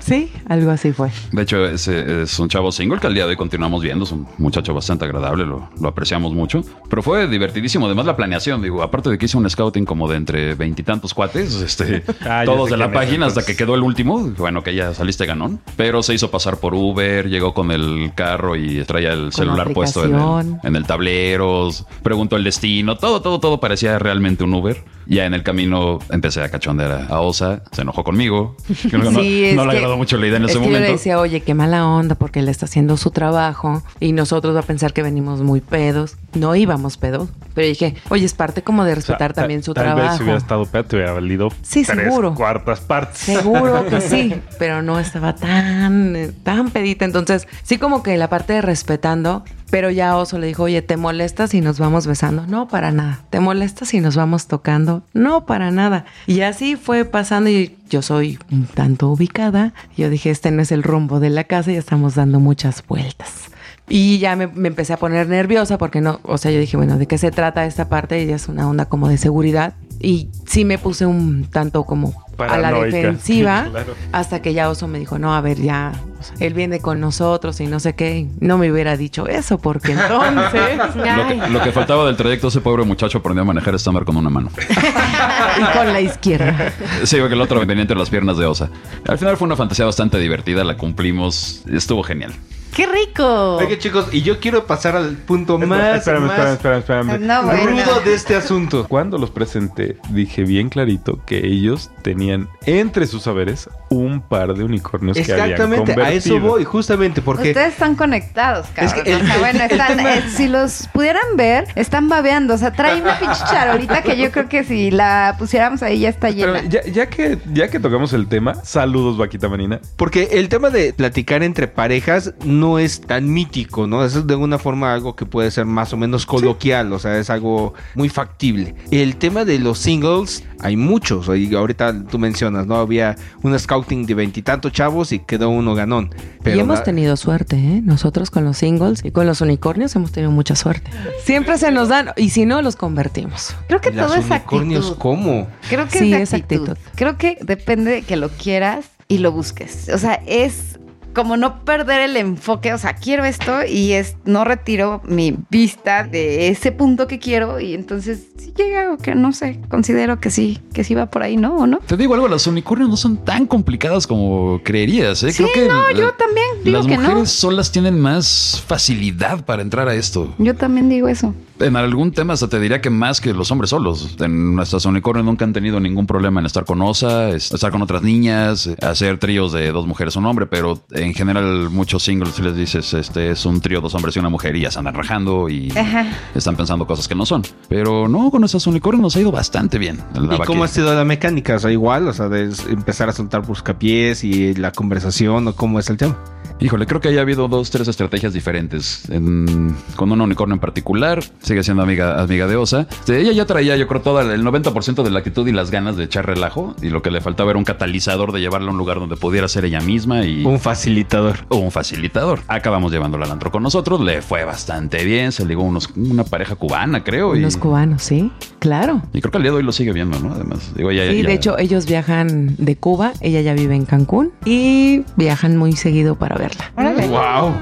Sí, algo así fue. De hecho, ese es un chavo single que al día de hoy continuamos viendo. Es un muchacho bastante agradable, lo, lo apreciamos mucho. Pero fue divertidísimo. Además, la planeación, digo, aparte de que hice un scouting como de entre veintitantos cuates, este, Ah, todos de la es, página hasta que quedó el último. Bueno, que ya saliste ganón. Pero se hizo pasar por Uber, llegó con el carro y traía el celular puesto en el, en el tablero, preguntó el destino, todo, todo, todo parecía realmente un Uber. Ya en el camino empecé a cachondear a, Osa, se enojó conmigo. Creo que no, Sí, no le agradó mucho la idea en es ese que yo momento. le decía, oye, qué mala onda porque él está haciendo su trabajo y nosotros va a pensar que venimos muy pedos. No íbamos pedos, pero dije, oye, es parte como de O sea, respetar ta- también su tal trabajo. vez si hubiera estado pedo, te hubiera valido Sí, tres seguro. cuartas partes. Seguro que sí, pero no estaba tan, tan pedita. Entonces, sí como que la parte de respetando, pero ya Oso le dijo, oye, ¿te molesta si nos vamos besando? No, para nada. ¿Te molesta si nos vamos tocando? No, para nada. Y así fue pasando y yo soy un tanto ubicada. Yo dije, este no es el rumbo de la casa, ya estamos dando muchas vueltas. Y ya me, me empecé a poner nerviosa porque no, o sea, yo dije, bueno, ¿de qué se trata esta parte? Y ya es una onda como de seguridad. Y sí me puse un tanto como a la defensiva Claro. hasta que ya Oso me dijo, no, a ver, ya, o sea, él viene con nosotros y no sé qué. No me hubiera dicho eso porque entonces... Lo que, lo que faltaba del trayecto, ese pobre muchacho aprendió a manejar estándar con una mano. y con la izquierda. Sí, porque el otro venía entre las piernas de Osa. Al final fue una fantasía bastante divertida, la cumplimos, estuvo genial. ¡Qué rico! Oye, chicos, y yo quiero pasar al punto más, espérame, más espérame, espérame, espérame. No, bueno. rudo de este asunto. Cuando los presenté, dije bien clarito que ellos tenían entre sus saberes un par de unicornios que habían Exactamente, a eso voy, justamente porque... Ustedes están conectados, cabrón. Es que el- o sea, bueno, están, tema- eh, si los pudieran ver, están babeando. O sea, trae una pinche charolita que yo creo que si la pusiéramos ahí ya está Pero llena. ya, ya que, ya que tocamos el tema, saludos, Vaquita Marina. Porque el tema de platicar entre parejas no es tan mítico, ¿no? Es de alguna forma algo que puede ser más o menos coloquial, o sea, es algo muy factible. El tema de los singles, hay muchos, y ahorita tú mencionas, ¿no? Había un scouting de veintitantos chavos y quedó uno ganón. Pero y hemos la- tenido suerte, ¿eh? Nosotros con los singles y con los unicornios hemos tenido mucha suerte. Siempre se nos dan, y si no, los convertimos. Creo que ¿Las todo es unicornios actitud. cómo? Creo que Sí, es, es actitud. actitud. Creo que depende de que lo quieras y lo busques. O sea, es como no perder el enfoque. O sea, quiero esto y es no retiro mi vista de ese punto que quiero y entonces si llega o que no sé, considero que sí, que sí va por ahí, ¿no? ¿O no? Te digo algo, las unicornios no son tan complicadas como creerías, ¿eh? Sí, no, yo también digo las que mujeres no. solas tienen más facilidad para entrar a esto. Yo también digo eso. En algún tema hasta te diría que más que los hombres solos. En nuestras unicornios nunca han tenido ningún problema en estar con Osa, es- estar con otras niñas, hacer tríos de dos mujeres un hombre, pero en general muchos singles si les dices este es un trío dos hombres y una mujer y ya se andan rajando y Ajá. están pensando cosas que no son. Pero no, con nuestras unicornios nos ha ido bastante bien. ¿Y cómo ha sido la mecánica? O sea, igual, o sea, de empezar a soltar buscapiés y la conversación o cómo es el tema. Híjole, creo que haya habido dos, tres estrategias diferentes. En- con un unicornio en particular, sigue siendo amiga, amiga de Osa. Este, ella ya traía, yo creo, todo el 90% de la actitud y las ganas de echar relajo. Y lo que le faltaba era un catalizador de llevarla a un lugar donde pudiera ser ella misma y Un facilitador. o un facilitador. Acabamos llevándola al antro con nosotros, le fue bastante bien. Se ligó unos, una pareja cubana, creo. Y, Los cubanos, sí, claro. y creo que al día de hoy lo sigue viendo, ¿no? Además, digo, ella, Sí, de hecho, ellos viajan de Cuba, ella ya vive en Cancún y viajan muy seguido para verla. Órale. ¡Wow!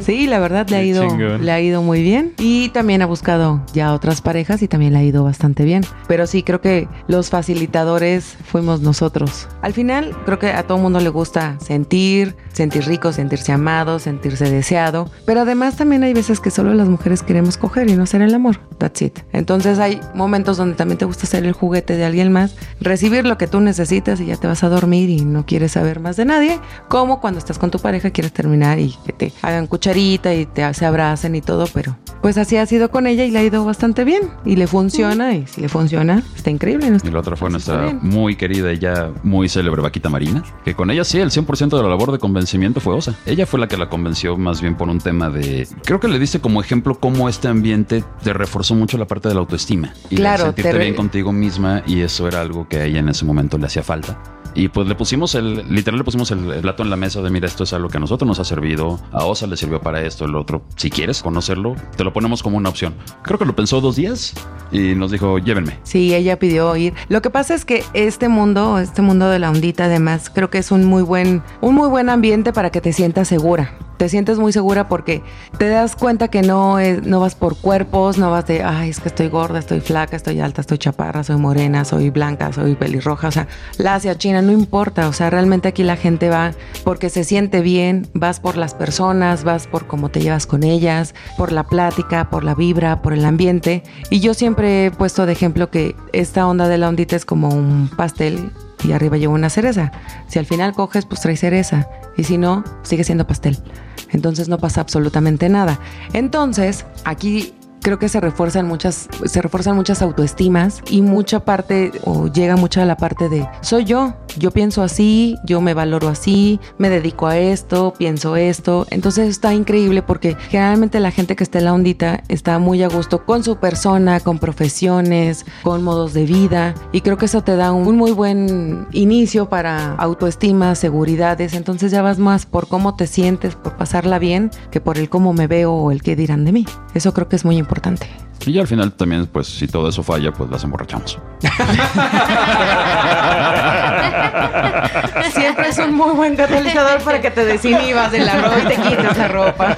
Sí, la verdad le ha ido, le ha ido muy bien y también ha buscado ya otras parejas y también le ha ido bastante bien. Pero sí, creo que los facilitadores fuimos nosotros. Al final, creo que a todo mundo le gusta sentir, sentir rico, sentirse amado, sentirse deseado. Pero además también hay veces que solo las mujeres queremos coger y no hacer el amor. That's it. Entonces hay momentos donde también te gusta ser el juguete de alguien más, recibir lo que tú necesitas y ya te vas a dormir y no quieres saber más de nadie, como cuando estás con tu pareja quieres terminar y que te hagan cucharita y te se abracen y todo, pero pues así ha sido con ella y le ha ido bastante bien y le funciona y si le funciona está increíble. Y la otra fue nuestra muy querida y ya muy célebre Vaquita Marina, que con ella sí, el 100% de la labor de convencimiento fue Osa. Ella fue la que la convenció más bien por un tema de... Creo que le diste como ejemplo cómo este ambiente te reforzó mucho la parte de la autoestima. Y de Claro, sentirte te re- bien contigo misma y eso era algo que a ella en ese momento le hacía falta. Y pues le pusimos el, literal le pusimos el, plato en la mesa de mira, esto es algo que a nosotros nos ha servido, a Osa le sirvió para esto, el otro. Si quieres conocerlo, te lo ponemos como una opción. Creo que lo pensó dos días y nos dijo, llévenme. Sí, ella pidió ir. Lo que pasa es que este mundo, este mundo de la ondita, además, creo que es un muy buen, un muy buen ambiente para que te sientas segura. Te sientes muy segura porque te das cuenta que no, es- no vas por cuerpos, no vas de, ay, es que estoy gorda, estoy flaca, estoy alta, estoy chaparra, soy morena, soy blanca, soy pelirroja, o sea, lacia, china, no importa, o sea, realmente aquí la gente va porque se siente bien, vas por las personas, vas por cómo te llevas con ellas, por la plática, por la vibra, por el ambiente. Y yo siempre he puesto de ejemplo que esta onda de la ondita es como un pastel y arriba lleva una cereza. Si al final coges, pues trae cereza. Y si no, sigue siendo pastel. Entonces no pasa absolutamente nada. Entonces, aquí creo que se refuerzan muchas, se refuerzan muchas autoestimas y mucha parte, o llega mucha la parte de soy yo, yo pienso así, yo me valoro así, me dedico a esto, pienso esto. Entonces está increíble porque generalmente la gente que está en la ondita está muy a gusto con su persona, con profesiones, con modos de vida. Y creo que eso te da un muy buen inicio para autoestima, seguridades. Entonces ya vas más por cómo te sientes, por pasarla bien, que por el cómo me veo o el qué dirán de mí. Eso creo que es muy importante. Y ya al final también, pues si todo eso falla, pues las emborrachamos. Siempre es un muy buen catalizador para que te desinhibas de la ropa y te quites la ropa.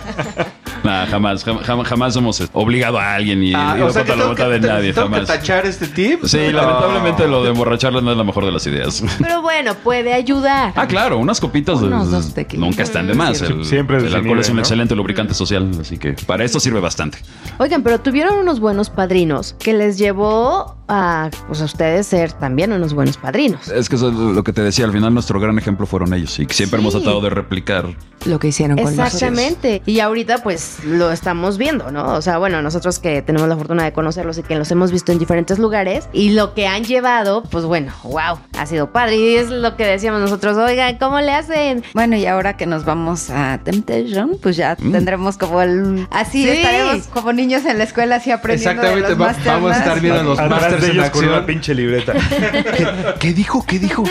Nah, jamás, jam- jam- jamás, hemos obligado a alguien y Ah, o sea la voluntad de te- nadie, tengo que jamás. tachar este tip. Sí, No. lamentablemente lo de emborracharla no es la mejor de las ideas. Pero bueno, puede ayudar. Ah, claro, unas copitas de- Unos dos nunca están de más. El, Siempre el alcohol es un excelente lubricante social, así que para esto sirve bastante. Oigan, pero tuvieron unos buenos padrinos que les llevó a, pues, a ustedes ser también unos buenos padrinos. Es que eso es lo que te decía, al final nuestro gran ejemplo fueron ellos y que siempre Sí. hemos tratado de replicar. Lo que hicieron con nosotros. Exactamente. Y ahorita pues lo estamos viendo, ¿no? O sea, bueno, nosotros que tenemos la fortuna de conocerlos y que los hemos visto en diferentes lugares y lo que han llevado, pues bueno, wow, ha sido padre. Y es lo que decíamos nosotros, oigan, ¿cómo le hacen? Bueno, y ahora que nos vamos a Temptation, pues ya Mm. tendremos como el... Así Sí. estaremos como niños en la escuela así aprendiendo de Exactamente, los va- vamos a estar viendo los Atrás Masters de en ellos con una acción. pinche libreta. ¿Qué dijo? ¿Qué dijo?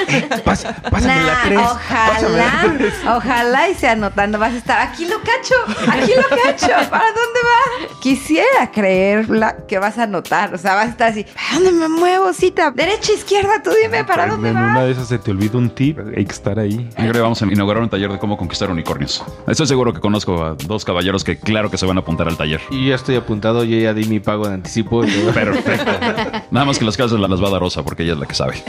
Pas- pásame la Nah, tres. ojalá, ojalá y sea anotando, vas a estar aquí lo cacho, aquí lo cacho, ¿para dónde va? Quisiera creerla que vas a anotar, o sea, vas a estar así, ¿para dónde me muevo, cita? Derecha, izquierda, tú dime, ¿para dónde en va? una de esas se te olvida un tip, hay que estar ahí. Yo creo que vamos a inaugurar un taller de cómo conquistar unicornios. Estoy seguro que conozco a dos caballeros que claro que se van a apuntar al taller. Y ya estoy apuntado, yo ya di mi pago de anticipo. y todo. Perfecto. Nada más que las casas las va a dar Rosa porque ella es la que sabe.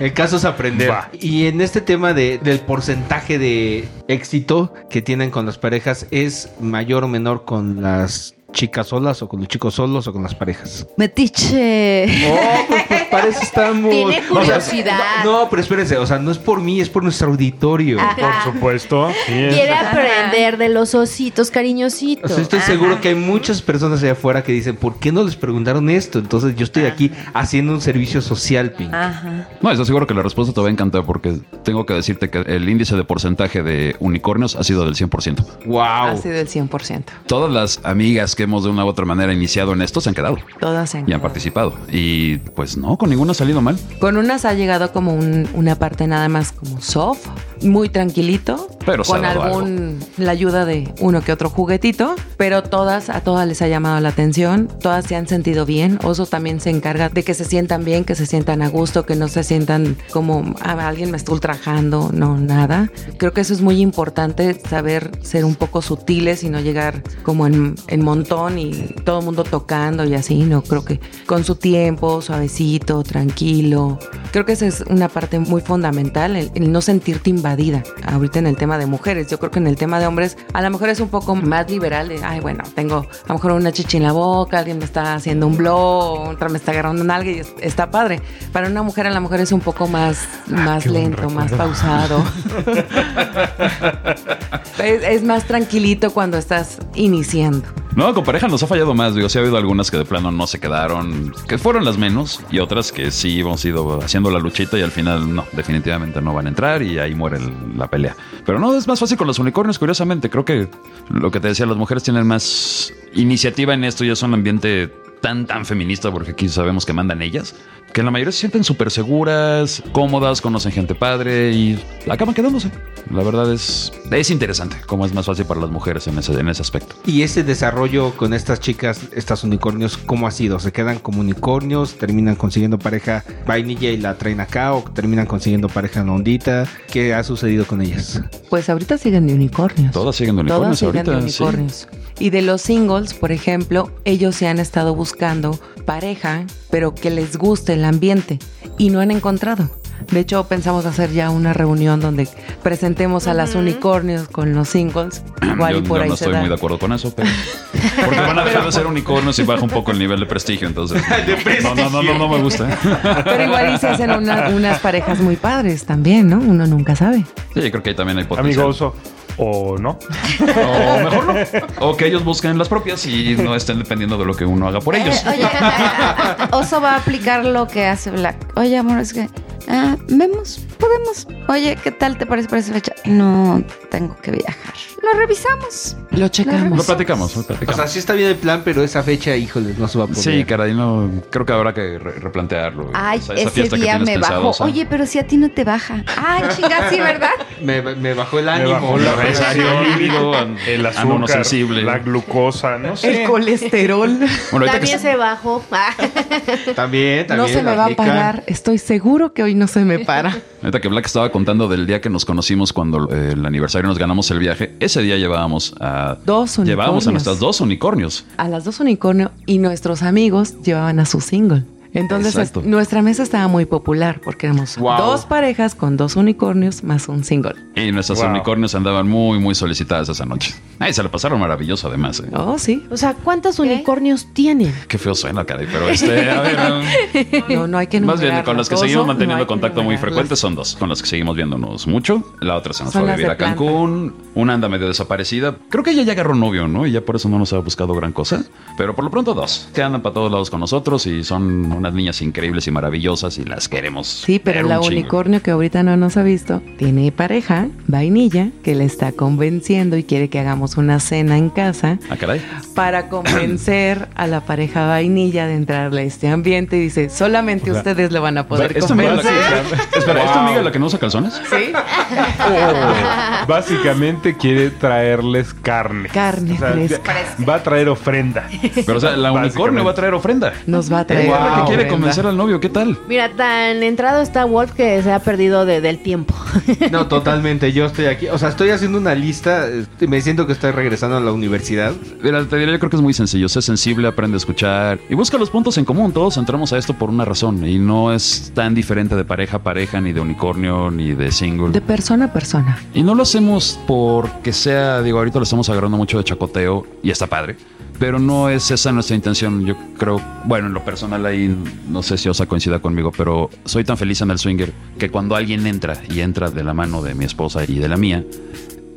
El caso es aprender. Va. Y en este tema de, del porcentaje de éxito que tienen con las parejas, ¿es mayor o menor con las chicas solas o con los chicos solos o con las parejas? Metiche. Oh, pues, pues para eso estamos. Tiene O sea, curiosidad. no, no, pero espérense, o sea, no es por mí, es por nuestro auditorio. Ajá. Por supuesto. sí, Quiere aprender de los ositos O cariñositos. sea, estoy seguro que hay muchas personas allá afuera que dicen, ¿por qué no les preguntaron esto? Entonces yo estoy aquí haciendo un servicio social, Pink. Ajá. No, estoy seguro que la respuesta te va a encantar porque tengo que decirte que el índice de porcentaje de unicornios ha sido del 100%. ¡Wow! Ha sido el 100%. Todas las amigas que hemos de una u otra manera iniciado en esto se han quedado Todas se han y han participado. Y pues no, con ninguna ha salido mal. Con unas ha llegado como un- una parte nada más como soft, muy tranquilito, Pero con algún la ayuda de uno que otro juguetito, pero todas a todas les ha llamado la atención, todas se han sentido bien. Oso también se encarga de que se sientan bien, que se sientan a gusto, que no se sientan como "Ah, alguien me está ultrajando, no nada. Creo que eso es muy importante saber ser un poco sutiles y no llegar como en, en montón y todo el mundo tocando y así, no creo que con su tiempo, suavecito, tranquilo, Creo que esa es una parte muy fundamental, el, el no sentirte invadida. Ahorita en el tema de mujeres, yo creo que en el tema de hombres, a lo mejor es un poco más liberal. De, Ay, bueno, tengo a lo mejor una chichi en la boca, alguien me está haciendo un blow, otra me está agarrando en algo y es- está padre. Para una mujer, a lo mejor es un poco más, más qué buen lento, más pausado. es, es más tranquilito cuando estás iniciando. No, con pareja nos ha fallado más. Digo, sí ha habido algunas que de plano no se quedaron, que fueron las menos, y otras que sí hemos ido haciendo la luchita y al final no, definitivamente no van a entrar y ahí muere la pelea. Pero no, es más fácil con los unicornios, curiosamente. Creo que lo que te decía, las mujeres tienen más iniciativa en esto y es un ambiente tan, tan feminista, porque aquí sabemos que mandan ellas, que la mayoría se sienten súper seguras, cómodas, conocen gente padre y acaban quedándose. La verdad es, es interesante cómo es más fácil para las mujeres en ese, en ese aspecto. Y ese desarrollo con estas chicas, estas unicornios, ¿cómo ha sido? ¿Se quedan como unicornios? ¿Terminan consiguiendo pareja vainilla y la traen acá? ¿O terminan consiguiendo pareja en ondita? ¿Qué ha sucedido con ellas? Pues ahorita siguen de unicornios. Todas siguen de Todas unicornios siguen de ahorita. sí. Y de los singles, por ejemplo, ellos se han estado buscando pareja, pero que les guste el ambiente y no han encontrado. De hecho, pensamos hacer ya una reunión donde presentemos a las unicornios con los singles. Igual Yo, y por yo ahí no se estoy da. muy de acuerdo con eso, pero. Porque van a dejar de ser unicornios y baja un poco el nivel de prestigio, entonces. No, no, no, no, no me gusta. Pero igual y se hacen una- unas parejas muy padres también, ¿no? Uno nunca sabe. Sí, yo creo que ahí también hay potencial. Amigo oso. O no. O mejor no. O que ellos busquen las propias y no estén dependiendo de lo que uno haga por ellos. Eh, oye, Oso va a aplicar lo que hace Black. Oye, amor, es que. ah, vemos, podemos. Oye, ¿qué tal te parece para esa fecha? No tengo que viajar. Lo revisamos. Lo Lo checamos. platicamos, lo O platicamos. sea, sí está bien el plan, pero esa fecha, híjole, no se va a poder. Sí, caray, no, creo que habrá que re- replantearlo. Ay, ese día me pensado, bajó. o sea. Oye, pero si a ti no te baja. Ay, chinga, sí, ¿verdad? Me, me bajó el Me ánimo. bajó la presión, el azúcar, sensible. la glucosa, no El sé. colesterol. Bueno, También se bajó. Ah. También, también. No se me va a parar. Estoy seguro que hoy no se me para. Ahorita que Black estaba contando del día que nos conocimos cuando eh, el aniversario nos ganamos el viaje, ese día llevábamos a Dos unicornios. llevábamos a nuestras dos unicornios. A las dos unicornio y nuestros amigos llevaban a su single. Entonces es- nuestra mesa estaba muy popular porque éramos Wow. dos parejas con dos unicornios más un single. Y nuestras Wow. unicornios andaban muy, muy solicitadas esa noche. Ay, se la pasaron maravilloso además. eh. Oh, sí. O sea, ¿cuántos unicornios tienen? Qué feo suena, caray, pero este, a ver, um, No, no hay que más bien con las que seguimos manteniendo contacto muy frecuente son dos, con las que seguimos viéndonos mucho. La otra se nos Son fue a vivir a Cancún, una anda medio desaparecida. Creo que ella ya agarró novio, ¿no? Y ya por eso no nos ha buscado gran cosa. Pero por lo pronto dos, que andan para todos lados con nosotros y son unas niñas increíbles y maravillosas y las queremos. Sí, pero ver la un chingo. unicornio que ahorita no nos ha visto tiene pareja, vainilla, que le está convenciendo y quiere que hagamos una cena en casa Ah, caray. para convencer a la pareja vainilla de entrarle a este ambiente. Y dice, solamente O sea, ustedes lo van a poder ¿Esta amiga la convencer. que, espera, ¿esta amiga la que no usa calzones? Sí. Oh, básicamente quiere traerles carne. Carne fresca. Va a traer ofrenda. Pero, o sea, la unicornio va a traer ofrenda. Nos va a traer. Quiere convencer al novio, ¿qué tal? Mira, tan entrado está Wolf que se ha perdido de- del tiempo. No, totalmente. Yo estoy aquí. O sea, estoy haciendo una lista. este, Me siento que estoy regresando a la universidad. Mira, te diré, yo creo que es muy sencillo. Sé sensible, aprende a escuchar y busca los puntos en común. Todos entramos a esto por una razón y no es tan diferente de pareja a pareja, ni de unicornio, ni de single. De persona a persona. Y no lo hacemos porque sea, digo, ahorita lo estamos agarrando mucho de chacoteo y está padre. Pero no es esa nuestra intención. Yo creo, bueno, en lo personal ahí, no sé si Osa coincida conmigo, pero soy tan feliz en el swinger que cuando alguien entra y entra de la mano de mi esposa y de la mía,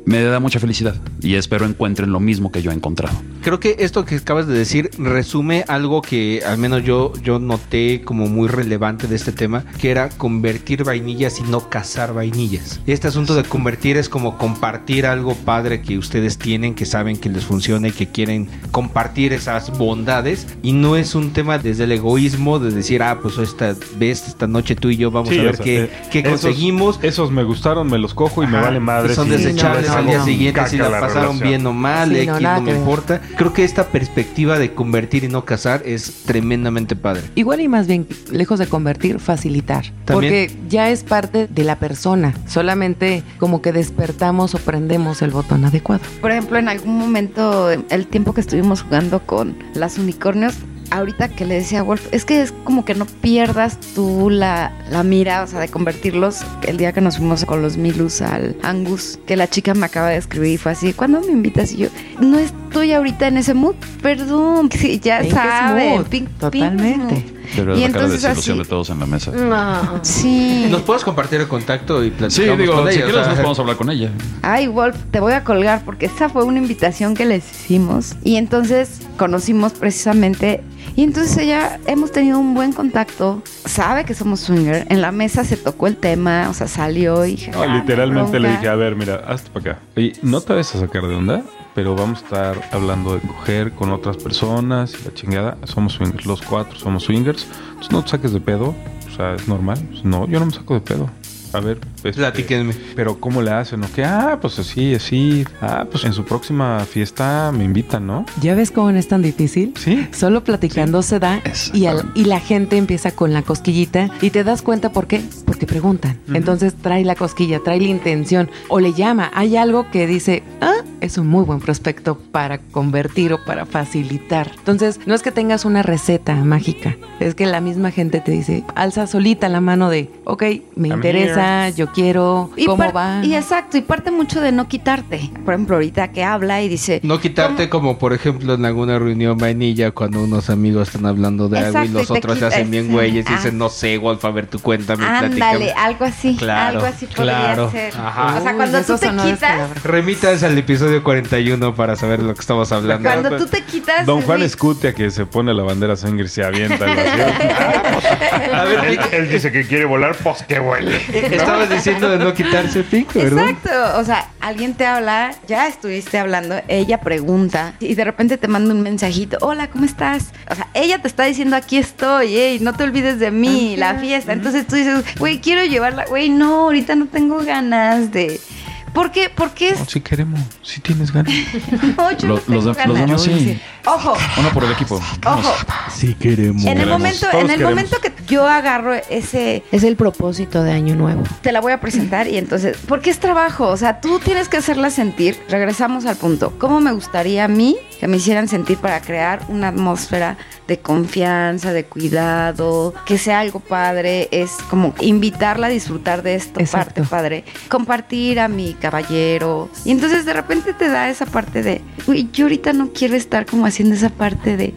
me da mucha felicidad. Y espero encuentren lo mismo que yo he encontrado. Creo que esto que acabas de decir resume algo que al menos yo, yo noté como muy relevante de este tema, que era convertir vainillas y no cazar vainillas. Este asunto de convertir es como compartir algo padre que ustedes tienen, que saben que les funciona y que quieren compartir esas bondades. Y no es un tema desde el egoísmo de decir, ah, pues esta vez, esta noche tú y yo vamos Sí, a ver o sea, qué, eh, qué esos- conseguimos. Esos me gustaron, me los cojo y me Ajá, vale madre. Son si- desechables no, al día siguiente si la pasaron relación. bien o mal, Sí, X, no, me que importa. Creo que esta perspectiva de convertir y no casar es tremendamente padre. Igual y más bien, lejos de convertir, facilitar. También. Porque ya es parte de la persona. Solamente como que despertamos o prendemos el botón adecuado. Por ejemplo, en algún momento, el tiempo que estuvimos jugando con las unicornios, ahorita que le decía a Wolf, es que es como que no pierdas tú la, la mira, o sea, de convertirlos. El día que nos fuimos con los Milus al Angus, que la chica me acaba de escribir y fue así, ¿cuándo me invitas? Y yo, no estoy ahorita en ese mood, perdón, sí, ya Pink- totalmente. Pink. Pero Y es la cara de entonces desilusión así- de todos en la mesa. No. Sí. ¿Nos puedes compartir el contacto y Sí, platicamos digo, con si ella? O quieres sea, nos podemos hablar con ella. Ay, Wolf, te voy a colgar porque esa fue una invitación que les hicimos. Y entonces conocimos precisamente. Y entonces ella, hemos tenido un buen contacto. Sabe que somos swinger. En la mesa se tocó el tema, o sea, salió y dije. No, "Ah, literalmente le bronca". dije, a ver, mira, hazte para acá. Oye, no te vayas a sacar de onda, pero vamos a estar hablando de coger con otras personas y la chingada. Somos swingers, los cuatro somos swingers. Entonces no te saques de pedo. O sea, es normal. No, yo no me saco de pedo. A ver, este, Platíquenme. Pero ¿cómo le hacen? ¿O qué? Ah, pues así, así. Ah, pues en su próxima fiesta me invitan, ¿no? ¿Ya ves cómo no es tan difícil? Sí. Solo platicando se da y, al- y la gente empieza con la cosquillita y te das cuenta por qué, porque preguntan. Entonces trae la cosquilla, trae la intención o le llama. Hay algo que dice, ah, es un muy buen prospecto para convertir o para facilitar. Entonces no es que tengas una receta mágica, es que la misma gente te dice, alza solita la mano de, ok, me I'm interesa, yo quiero, Y ¿cómo va? Y exacto, y parte mucho de no quitarte. Por ejemplo, ahorita que habla y dice. No quitarte como por ejemplo en alguna reunión vainilla cuando unos amigos están hablando de algo y los otros se hacen bien güeyes y Ah. dicen, no sé, Wolf, a ver, tú cuéntame, Ándale, platícame". algo así. Claro, algo así podría claro. ser. Ajá. O sea, cuando tú te quitas. Remitas al episodio 41 para saber de lo que estamos hablando. Cuando tú te quitas. Don Juan. Escutia que se pone la bandera swinger y se avienta. A ver, él, él dice que quiere volar, pues que vuele. estabas diciendo de no quitarse pico, ¿verdad? Exacto, o sea, alguien te habla, ya estuviste hablando, ella pregunta y de repente te manda un mensajito, hola, ¿cómo estás? O sea, ella te está diciendo, aquí estoy, ey, no te olvides de mí, la fiesta. Entonces tú dices, güey, quiero llevarla, güey, no, ahorita no tengo ganas de... ¿Por qué? Porque es... No, si queremos, si tienes ganas. No, yo no Los, tengo los ganas. demás sí. Ojo, Uno por el equipo. ojo. Sí queremos. En el Queremos, momento, todos en el queremos. momento que yo agarro ese, Es el propósito de Año Nuevo. te la voy a presentar y entonces, porque es trabajo, o sea, tú tienes que hacerla sentir. Regresamos al punto. ¿Cómo me gustaría a mí que me hicieran sentir para crear una atmósfera de confianza, de cuidado, que sea algo padre? Es como invitarla a disfrutar de esta Exacto. parte padre, compartir a mi caballero. Y entonces de repente te da esa parte de, uy, yo ahorita no quiero estar como haciendo esa parte de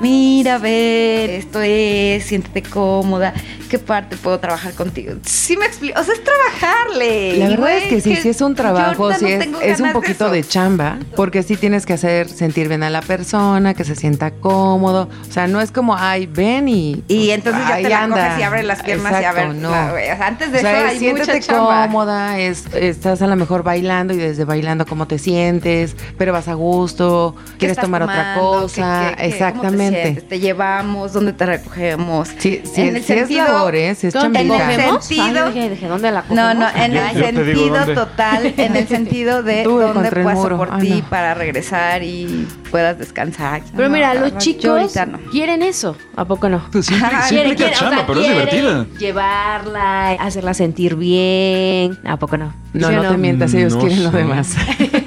mira, ve, esto es, siéntete cómoda, ¿qué parte puedo trabajar contigo? Sí me explico, o sea, es trabajarle. La verdad es que sí, sí es un trabajo, sí es, es un poquito de, chamba, porque sí tienes que hacer sentir bien a la persona, que se sienta cómodo. O sea, no es como, ay, ven y. Y entonces ya te la anda. coges y abres las piernas y a ver, no. la- o sea, antes de O sea, eso es hay siéntete mucha chamba. cómoda, es, estás a lo mejor bailando y desde bailando cómo te sientes, pero vas a gusto, ¿Qué quieres tomar otra cosa, ¿Qué- qué- qué- cómo te exactamente. te, llevamos, ¿dónde te recogemos? Sí, sí, En el sí es sentido- labor, ¿eh? Sí es ¿Dónde en el sentido- cogemos? Ay, dije, dije, ¿dónde la No, no, en Yo- el yo sentido total, en el sentido de Tú dónde paso por ti no. para regresar y puedas descansar. Pero No, mira, los no, chicos quieren eso. ¿A poco no? Pues siempre, Quieren, o sea, pero es divertida. Llevarla, hacerla sentir bien. ¿A poco no? No, ¿Sí o no, te mientas, ellos quieren lo demás.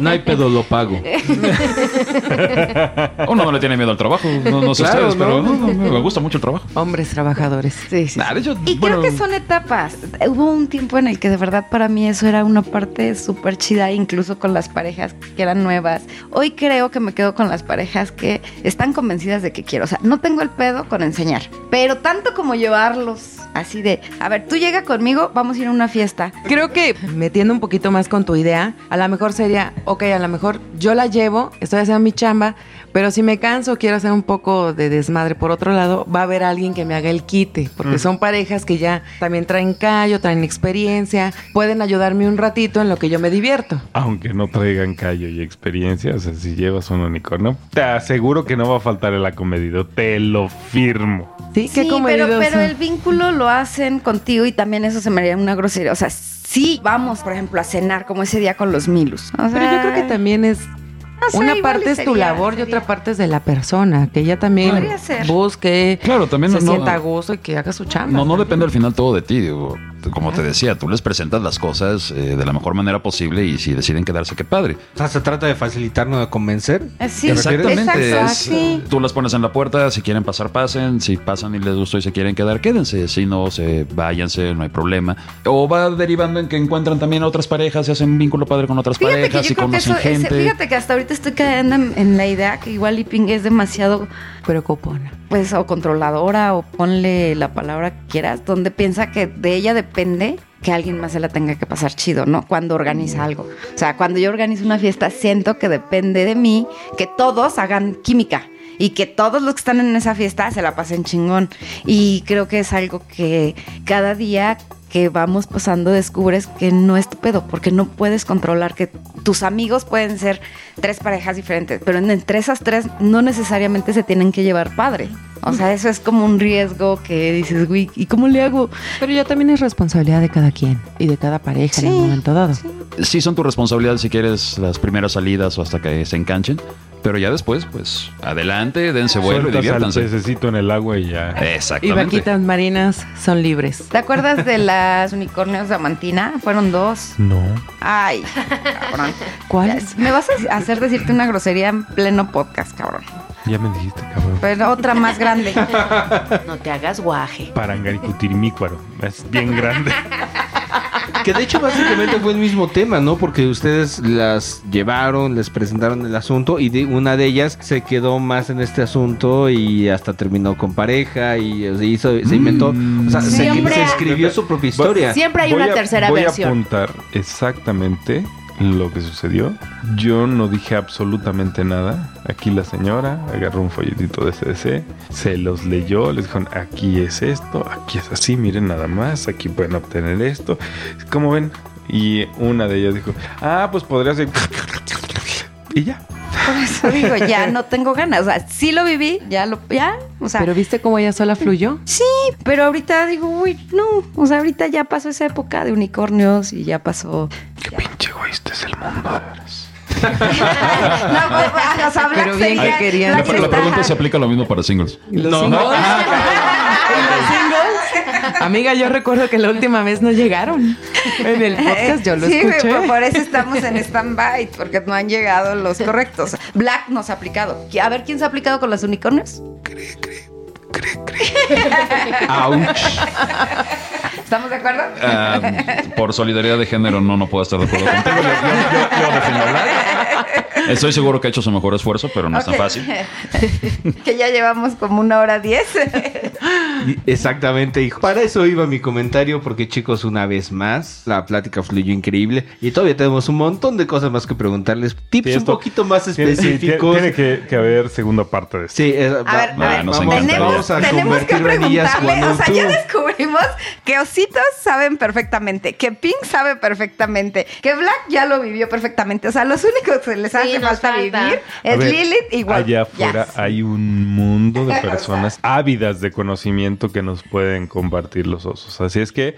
No hay pedo, lo pago. Uno no le tiene miedo al trabajo. No, no sé Claro, ustedes, pero ¿no? me gusta mucho el trabajo. Hombres trabajadores. Sí, sí. Nah, de hecho, Y bueno, creo que son etapas. Hubo un tiempo en el que de verdad para mí eso era una parte súper chida, incluso con las parejas que eran nuevas. Hoy creo que me quedo con las parejas que están convencidas de que quiero. O sea, no tengo el pedo con enseñar, pero tanto como llevarlos así de, a ver, tú llega conmigo, vamos a ir a una fiesta. Creo que metiendo un poquito más con tu idea, a lo mejor sería, ok, a lo mejor yo la llevo, estoy haciendo mi chamba, pero si me canso, quiero hacer un poco de desmadre por otro lado, va a haber alguien que me haga el quite, porque son parejas que ya también traen callo, traen experiencia, pueden ayudarme un ratito en lo que yo me divierto. Aunque no traigan callo y experiencia, o sea, si llevas un unicornio, te aseguro que no va a faltar el acomedido, te lo firmo. Sí, qué sí, pero, pero el vínculo lo hacen contigo y también eso se me haría una grosería. O sea, sí vamos, por ejemplo, a cenar como ese día con los Milus. O Pero yo sea, creo que también es no sé, una parte es tu sería- labor y otra parte es de la persona, que ella también busque, Claro, también se no- sienta a gusto y que haga su chamba. no, no depende al final todo de ti. Digo. Como te decía, tú les presentas las cosas eh, de la mejor manera posible y si deciden quedarse, qué padre. O sea, se trata de facilitar, no de convencer. Sí. Exactamente. exacto, es, sí. Tú las pones en la puerta, si quieren pasar, pasen. Si pasan y les gustó y se quieren quedar, quédense. Si no, se váyanse, no hay problema. O va derivando en que encuentran también a otras parejas, se hacen vínculo padre con otras Fíjate parejas y conocen eso, ese- gente. fíjate que hasta ahorita estoy cayendo en, en la idea que igual Iping es demasiado, Preocupona. pues, o controladora, o ponle la palabra que quieras, donde piensa que de ella depende que alguien más se la tenga que pasar chido, ¿no? Cuando organiza algo. O sea, cuando yo organizo una fiesta, siento que depende de mí que todos hagan química. Y que todos los que están en esa fiesta se la pasen chingón. Y creo que es algo que cada día que vamos pasando descubres que no es tu pedo, porque no puedes controlar que tus amigos pueden ser tres parejas diferentes, pero en- entre esas tres no necesariamente se tienen que llevar padre. O sea, eso es como un riesgo que dices, güey, ¿y cómo le hago? Pero ya también es responsabilidad de cada quien y de cada pareja en Sí, un momento dado. Sí son tu responsabilidad si quieres las primeras salidas o hasta que se enganchen. Pero ya después, pues, adelante, dense vuelo y diviértanse. pececito en el agua y ya. Y Exactamente. vaquitas marinas son libres. ¿Te acuerdas de las unicornios de Amantina? Fueron dos. No. Ay, cabrón. ¿Cuáles? Me vas a hacer decirte una grosería en pleno podcast, cabrón. Ya me dijiste, cabrón. Pero otra más grande. No te hagas guaje. Parangaricutirimícuaro. Es bien grande. Que de hecho básicamente fue el mismo tema, ¿no? Porque ustedes las llevaron, les presentaron el asunto y de, una de ellas se quedó más en este asunto y hasta terminó con pareja y o sea, hizo, se inventó, o sea, se, Siempre- se escribió su propia historia. Siempre hay Voy una a- tercera voy versión. a apuntar exactamente lo que sucedió. Yo no dije absolutamente nada. Aquí la señora agarró un folletito de CDC, se los leyó, les dijo, aquí es esto, aquí es así, miren nada más, aquí pueden obtener esto. ¿Cómo ven? Y una de ellas dijo, ah, pues podría ser... Y ya. Por eso digo, ya no tengo ganas. O sea, sí lo viví, ya lo, ya, o sea, Pero viste cómo ella sola fluyó. sí, pero ahorita digo, uy, no, o sea, ahorita ya pasó esa época de unicornios y ya pasó. Qué pinche egoísta es el mundo, de veras. no, pues, pues, o sea, Black Pero bien que querían. La, la pregunta se aplica lo mismo para singles. ¿Los No, singles? no. ¿Y los singles? Amiga, yo recuerdo que la última vez no llegaron. En el podcast yo lo sí, güey, escuché. por, por eso estamos en stand-by, porque no han llegado los correctos. Black nos ha aplicado. A ver, ¿quién se ha aplicado con los unicornios? Ouch. ¿Estamos de acuerdo? Ah, por solidaridad de género, no, no puedo estar de acuerdo contigo. Yo, yo- yo- yo. Estoy seguro que ha hecho su mejor esfuerzo, pero no es tan fácil. que ya llevamos como una hora diez. Exactamente, hijo. Para eso iba mi comentario, porque chicos, una vez más, la plática fluyó increíble y todavía tenemos un montón de cosas más que preguntarles. Tips un poquito más específicos. tiene que, que haber segunda parte de esto. Sí, eh, A va- ver, va- a ver, nos tenemos, vamos a tenemos que preguntarle, o sea, ya descubrimos que Ositos saben perfectamente, que Pink sabe perfectamente, que Black ya lo vivió perfectamente. O sea, los únicos que les Sí, hace nos falta, falta. vivir es ver, Lilith igual. Allá afuera hay un mundo de personas ávidas de conocimiento que nos pueden compartir los osos. Así es que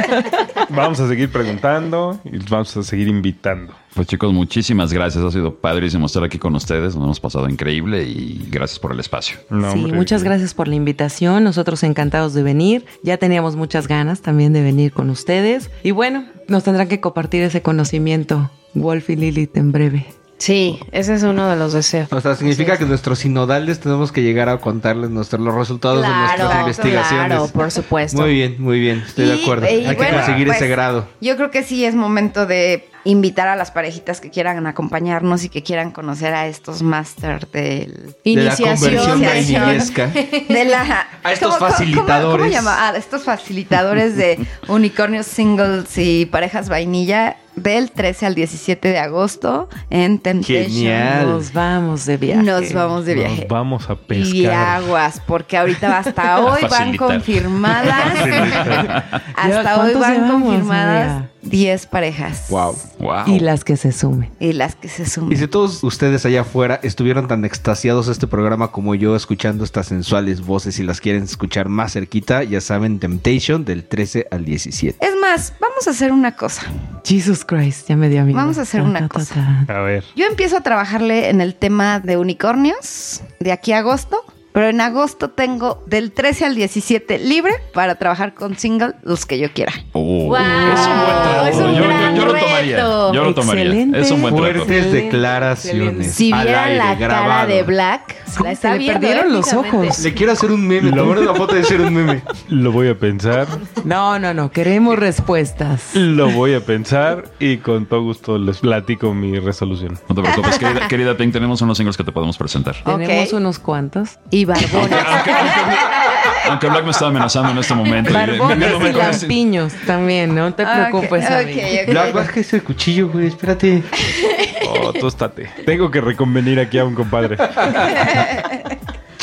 vamos a seguir preguntando y vamos a seguir invitando. Pues chicos, muchísimas gracias. Ha sido padrísimo estar aquí con ustedes. Nos hemos pasado increíble y gracias por el espacio. No, sí, hombre. muchas gracias por la invitación. Nosotros encantados de venir. Ya teníamos muchas ganas también de venir con ustedes. Y bueno, nos tendrán que compartir ese conocimiento, Wolf y Lilith, en breve. Sí, ese es uno de los deseos. O sea, significa que nuestros sinodales tenemos que llegar a contarles nuestros, los resultados de nuestras investigaciones. claro, por supuesto. Muy bien, muy bien, estoy de Y- acuerdo. y Hay que bueno, conseguir pues, ese grado. Yo creo que sí es momento de invitar a las parejitas que quieran acompañarnos y que quieran conocer a estos máster del Iniciación. de la conversión Iniciación. de la A estos ¿cómo- cómo- facilitadores. ¿Cómo, llama? A estos facilitadores de unicornios singles y parejas vainilla del 13 al 17 de agosto en Temptation. Genial. Nos vamos de viaje. Nos vamos de viaje. Nos vamos a pescar. Y aguas, porque ahorita hasta hoy van confirmadas. ¿Ya hasta hoy van llevamos, confirmadas? 10 parejas. Wow. Wow. Y las que se sumen. Y las que se Y suman. si todos ustedes allá afuera estuvieron tan extasiados de este programa como yo escuchando estas sensuales voces y las quieren escuchar más cerquita, ya saben, Temptation del 13 al 17. Es más, vamos a hacer una cosa. Jesus Christ, ya me dio amigo. Vamos a hacer una cosa. A ver. Yo empiezo a trabajarle en el tema de unicornios de aquí a agosto Pero en agosto tengo del 13 al 17 libre para trabajar con single los que yo quiera. Oh, Wow, es un buen trato. es un yo, yo- gran yo lo tomaría. reto. Yo lo tomaría. Excelente. Es un buen trato. Fuertes declaraciones. Si aire, la cara grabado. de Black, la está le viendo, perdieron los ojos. Le quiero hacer un meme. Te mando una foto de ser un meme. Lo voy a pensar, No, no, no. Queremos respuestas. lo voy a pensar y con todo gusto les platico mi resolución. No te preocupes, querida, querida Pink, tenemos unos singles que te podemos presentar. Ok. Tenemos unos cuantos. Y barbones. Aunque Black me está amenazando en este momento. y- Barbones y con ese- lampiños también, no te Ah, preocupes, ok, amigo. ok, ok. Black, baja ese cuchillo, güey. Espérate. Oh, tóstate. Tengo que reconvenir aquí a un compadre.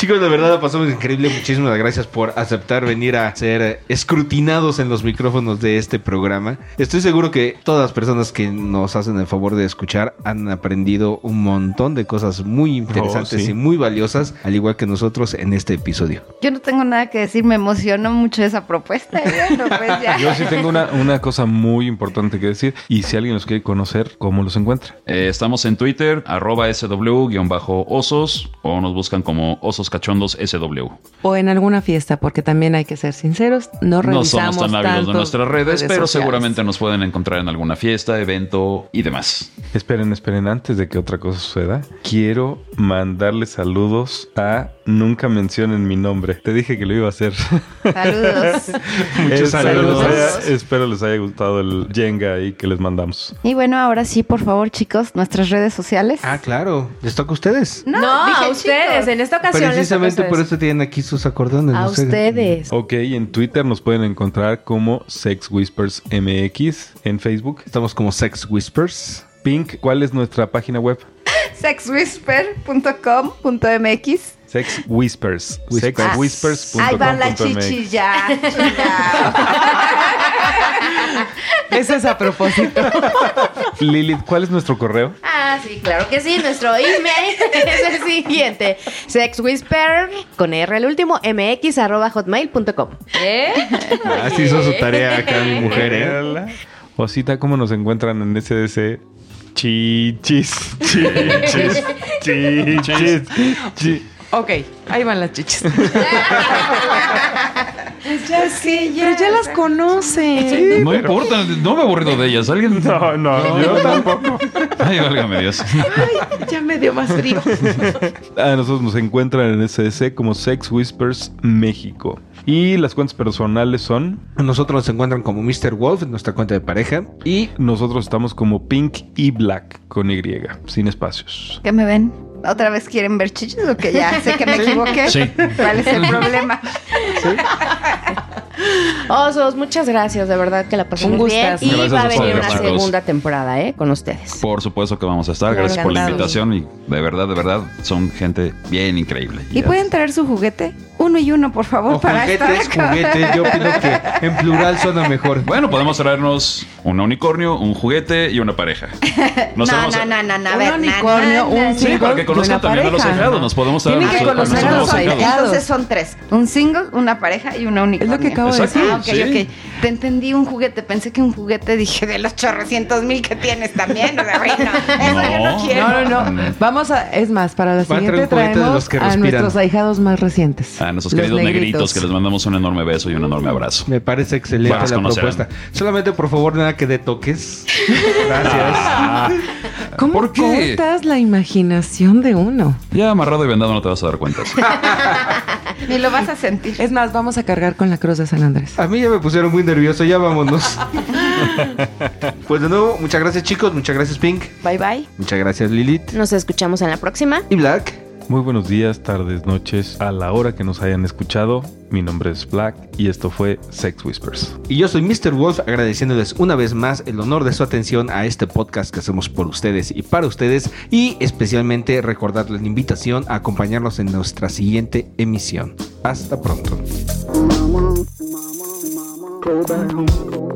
Chicos, de verdad la pasamos increíble. Muchísimas gracias por aceptar venir a ser escrutinados en los micrófonos de este programa. Estoy seguro que todas las personas que nos hacen el favor de escuchar han aprendido un montón de cosas muy interesantes sí. y muy valiosas, al igual que nosotros en este episodio. Yo no tengo nada que decir, me emocionó mucho esa propuesta. bueno, pues ya. Yo sí tengo una, una cosa muy importante que decir. Y si alguien los quiere conocer, ¿cómo los encuentra? Eh, estamos en Twitter, arroba SW-osos, o nos buscan como Osos Cachondos SW. O en alguna fiesta, porque también hay que ser sinceros, no No revisamos somos tan hábiles de nuestras redes, pero sociales. seguramente nos pueden encontrar en alguna fiesta, evento y demás. Esperen, esperen, antes de que otra cosa suceda, quiero mandarle saludos a Nunca mencionen mi nombre. Te dije que lo iba a hacer. Saludos. Muchos saludos. espero les haya gustado el Jenga ahí que les mandamos. Y bueno, ahora sí, por favor, chicos, nuestras redes sociales. Ah, claro. Les toca a ustedes. No, dije a ustedes. chicos. En esta ocasión. les Precisamente por eso tienen aquí sus acordones. A no sé. ustedes. Ok, en Twitter nos pueden encontrar como Sex Whispers MX. En Facebook, Estamos como Sex Whispers. Pink, ¿cuál es nuestra página web? Sexwhisper.com.mx. Sex Whispers. Whispers. Sexwhispers.com.mx. Ahí van las chichis ya. Eso es a propósito. Lilith, ¿cuál es nuestro correo? Ah, sí, claro que sí. Nuestro email es el siguiente: sexwhisper con R al último, mx arroba hotmail.com. ¿Eh? Así hizo su tarea acá mi mujer, ¿eh? Osita, ¿cómo nos encuentran en SDC? Chichis, chichis, chichis, chi- Ok, ahí van las chichis. ya sí, ya. Pero ya las conocen. No importa, no me he aburrido de ellas. ¿Alguien? No, no, yo tampoco. Ay, válgame Dios. Ay, ya me dio más frío. A nosotros nos encuentran en SDC como Sex Whispers México. Y las cuentas personales son, Nosotros nos encuentran como Mr. Wolf en nuestra cuenta de pareja. Y nosotros estamos como Pink y Black con Y, sin espacios. ¿Qué me ven? ¿Otra vez quieren ver chichis o que ya sé que me equivoqué? Sí. ¿Cuál es el problema? Osos, muchas gracias. De verdad que la pasamos Un bien. Y Gracias va a venir una segunda temporada, ¿eh? Con ustedes. Por supuesto que vamos a estar. Gracias por la invitación y de verdad, de verdad, son gente bien increíble. ¿Y pueden traer su juguete? Uno y uno, por favor, o para juguetes, estar acá. juguetes. Yo opino que en plural suena mejor. Bueno, podemos traernos un unicornio, un juguete y una pareja. Nos No, no, no, no, no, a Un ver, unicornio, na, na, un na, Sí, single para que conozcan una también a los pareja. ahijados. Nos podemos traer Tienen que a conocer los ahijados. Entonces son tres. Un single, una pareja y una unicornio. Es lo que acabo de Exacto. decir. Ah, ok, Sí. ok. Te entendí un juguete. Pensé que un juguete, dije, de los chorrocientos mil que tienes también. O sea, güey, no, eso yo no quiero. No, no, no. Vamos a, es más, para la siguiente traemos los que a nuestros ahijados más recientes. A nuestros queridos negritos. que les mandamos un enorme beso y un enorme abrazo. Me parece excelente la conocerán. propuesta. Solamente, por favor, nada que de toques. Gracias. ¿Cómo ¿Por qué? cortas la imaginación de uno? Ya amarrado y vendado no te vas a dar cuenta. Ni lo vas a sentir. Es más, vamos a cargar con la cruz de San Andrés. A mí ya me pusieron muy nervioso. Ya vámonos. pues de nuevo, muchas gracias, chicos. Muchas gracias, Pink. Bye, bye. Muchas gracias, Lilith. Nos escuchamos en la próxima. Y Black. Muy buenos días, tardes, noches, a la hora que nos hayan escuchado. Mi nombre es Black y esto fue Sex Whispers. Y yo soy Mr. Wolf agradeciéndoles una vez más el honor de su atención a este podcast que hacemos por ustedes y para ustedes y especialmente recordarles la invitación a acompañarnos en nuestra siguiente emisión. Hasta pronto. Go back home.